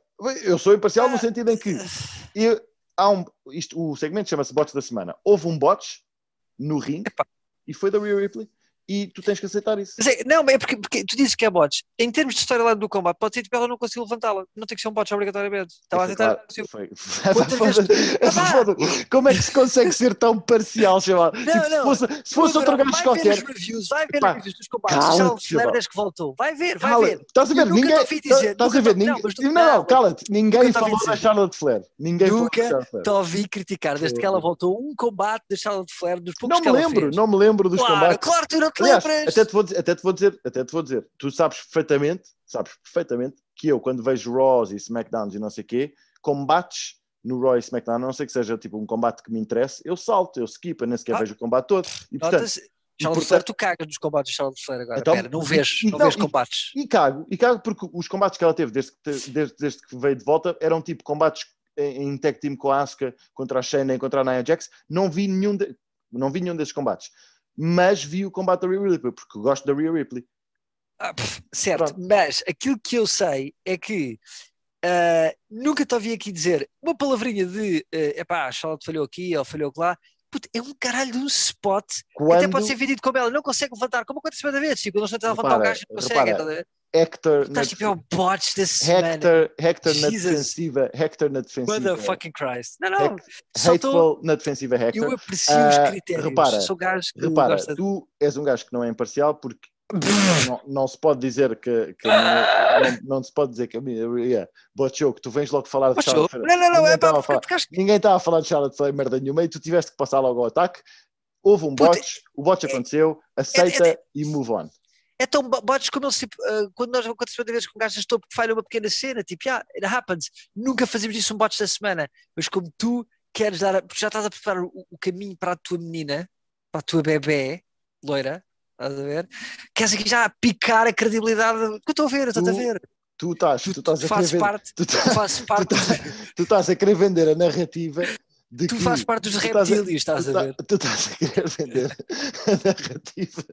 eu sou imparcial no Ah, sentido em que (laughs) eu- há um, isto, o segmento chama-se bots da semana. Houve um bots no ringue Epá. e foi da Rhea Ripley. E tu tens que aceitar isso. Mas é, não, é porque, porque tu dizes que é bots. Em termos de storyline do combate, pode ser tipo ela não conseguiu levantá-la. Não tem que ser um bot obrigatoriamente. Estava a Foi tentar. claro, foi- foda- Como é que se consegue ser tão parcial, chaval? Tipo, se não. fosse, se fosse outro gajo ver qualquer. os reviews, vai ver Pá, os reviews dos combates. que voltou. Vai ver, vai Cala- ver. Estás a ver? Ninguém. Estás a ver? Ninguém. não, Não, não, não. cala-te. Ninguém falou da. Charlotte Flair. Ninguém Nunca. Te ouvi criticar desde que ela voltou um combate da Charlotte Flair dos poucos Não que me ela lembro, fez. não me lembro dos claro, combates. claro, tu não Aliás, até te, vou dizer, até te vou dizer, até te vou dizer, tu sabes perfeitamente, sabes perfeitamente que eu, quando vejo Raws e SmackDowns e não sei o quê, combates no Raw e SmackDown, a não sei que seja tipo um combate que me interesse, eu salto, eu skip, eu nem sequer Ah. vejo o combate todo. E portanto, e, portanto- Flair, tu cagas nos combates de Charlotte Flair agora. Então, Pera, não e- vês, e- não não, vês e- combates. E cago, e cago porque os combates que ela teve desde, que- desde, desde que veio de volta eram tipo combates em, em tag team com a Asuka contra a Shayna e contra a Nia Jax. Não vi nenhum, de- não vi nenhum desses combates. Mas vi o combate da Rhea Ripley, porque gosto da Rhea Ripley. Ah, pff, certo, Pronto. mas aquilo que eu sei é que ah, nunca te ouvi aqui dizer uma palavrinha de é epá, a Charlotte falhou aqui ou falhou lá. Puto, é um caralho de um spot Quando até pode ser vendido como ela não consegue levantar, como aconteceu da vez. Tipo, não tentam levantar o gajo, não consegue. repara, estás a ver? Hector, na, é o bots da semana. Hector, Hector na defensiva, Hector na defensiva. Motherfucking Christ. Não, não. Só tô, Hateful na defensiva Hector. eu aprecio Ah, os critérios. repara, Sou gajo que Repara, gosta tu és um gajo que não é imparcial porque (laughs) não, não se pode dizer que, que a não, não se pode dizer que a minha yeah, que tu vens logo falar de Charlotte Flair. Não, não, não, Ninguém é estava a falar- acho que Ninguém está a falar de Charlotte Flair merda nenhuma e tu tiveste que passar logo ao ataque. Houve um Puta, botch, o botch aconteceu, aceita é- e move on. É tão bo- bots como eles, tipo, ah, quando nós aconteceu de vez com gajos topo que falha uma pequena cena, tipo, yeah, it happens. Nunca fazemos isso um bots da semana, mas como tu queres dar, a- porque já estás a preparar o, o caminho para a tua menina, para a tua bebê, loira, estás a ver? Queres aqui já picar a credibilidade, que eu estou a ver, estou a ver. Tu estás, tu, Tu, estás a querer vender, parte, tu estás a querer vender a narrativa de tu que fazes parte dos tu estás a- reptílios, estás a tá- ver? tu estás a querer vender (laughs) a narrativa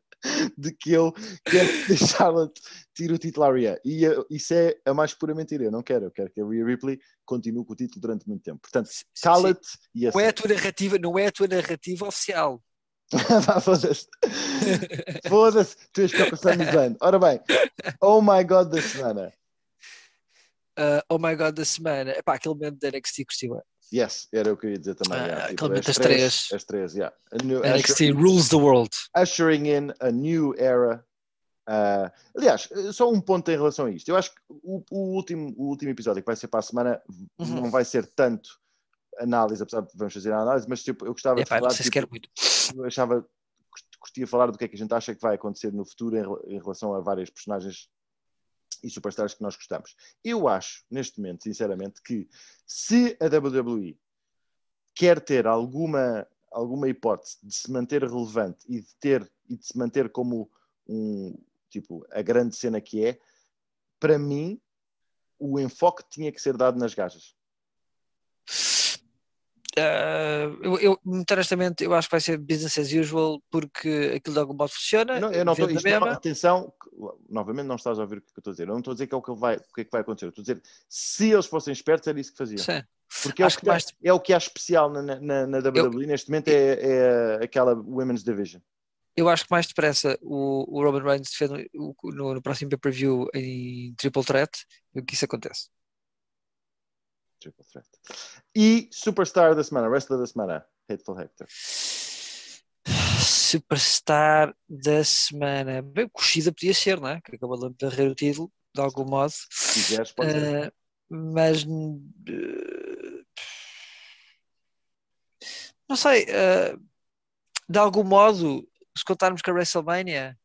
de que eu quero que a Charlotte tire o título à Rhea. E eu- isso é a mais pura mentira. Eu não quero. Eu quero que a Rhea Ripley continue com o título durante muito tempo. Portanto, cala-te e Não é a tua narrativa, não é a tua narrativa oficial. (laughs) Vá, Foda-se. (laughs) Foda-se. Tu és que Sami Zayn. Ora bem. Oh my God da semana. Ah, oh my god, da semana. Epá, aquele momento da NXT curtiu. Yes, era o que eu ia dizer também. Ah, yeah. Tipo, aquele momento as das três. As três, yeah. A new- NXT rules the world. ushering in a new era. Uh, aliás, só um ponto em relação a isto. Eu acho que o, o último, o último episódio que vai ser para a semana Uhum. não vai ser tanto análise, apesar de vamos fazer a análise, mas tipo, eu gostava de não falar, sei se tipo, quero muito. eu achava, curt- curtia falar do que é que a gente acha que vai acontecer no futuro em, em relação a várias personagens e superstars que nós gostamos. Eu acho, neste momento, sinceramente, que se a WWE quer ter alguma, alguma hipótese de se manter relevante e de ter e de se manter como um tipo a grande cena que é, para mim o enfoque tinha que ser dado nas gajas. Ah, eu, eu, muito honestamente, eu acho que vai ser business as usual porque aquilo de algum modo funciona. Não, eu não estou, isto não- mesma. atenção, novamente não estás a ouvir o que eu estou a dizer. Eu não estou a dizer que é o que, vai, o que é que vai acontecer. Eu estou a dizer, se eles fossem espertos, era isso que faziam. Sim. Porque é o Acho que, que mais- é o que há especial na, na, na WWE neste momento é, é aquela Women's Division. Eu acho que mais depressa o, o Roman Reigns defende o- no, no próximo pay-per-view em Triple Threat do que isso acontece. Triple Threat. E Superstar da semana, Wrestler da semana, Hateful Hector. Superstar da semana. Bem, Kushida podia ser, não é? Que acabou de barrer o título, de algum modo. Se quiseres, pode ser. Eh, mas eh, não sei, eh, de algum modo, se contarmos com a WrestleMania,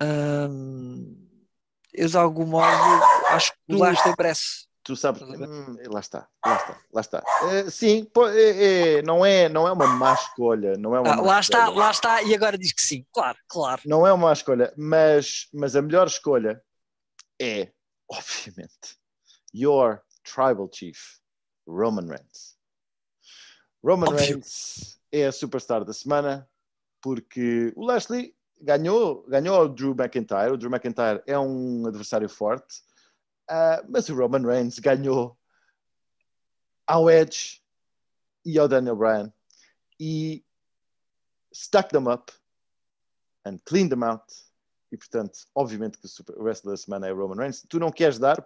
hum, eu de algum modo acho que o Lashley merece. Tu sabes, ver? hum, lá está, lá está, lá está. Eh, sim, pô, é- é- não, é, não é uma má escolha, não é uma Ah, lá está, escolha. lá está, e agora diz que sim, claro, claro. Não é uma má escolha, mas, mas a melhor escolha é, obviamente, your tribal chief, Roman Reigns. Roman Óbvio. Reigns é a superstar da semana porque o Lashley ganhou, ganhou o Drew McIntyre. O Drew McIntyre é um adversário forte, ah, mas o Roman Reigns ganhou ao Edge e ao Daniel Bryan e stack them up and clean them out. E portanto, obviamente que o, super, o resto da semana é Roman Reigns. Tu não queres dar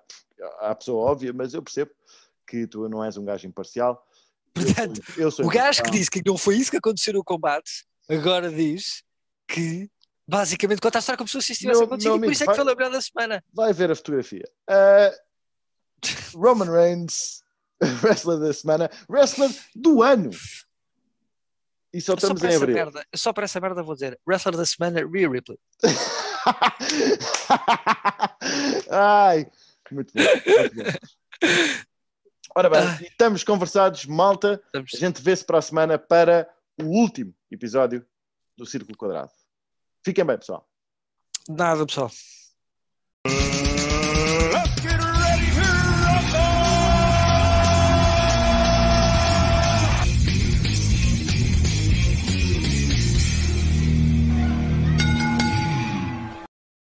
à pessoa óbvia, mas eu percebo que tu não és um gajo imparcial. Portanto, eu sou, eu sou o gajo que disse que não foi isso que aconteceu no combate, agora diz que basicamente conta a história como se isso tivesse não, acontecido não, e por isso é que foi lembrado da semana. Vai ver a fotografia. Uh, Roman Reigns, (laughs) wrestler da semana, wrestler do ano. E só estamos só em abril. Merda, só para essa merda vou dizer: wrestler da semana, Rhea Ripley. (laughs) Ai, muito bom. Muito bom. Ora bem, ah. estamos conversados, malta. Estamos. A gente vê-se para a semana para o último episódio do Círculo Quadrado. Fiquem bem, pessoal. Nada, pessoal.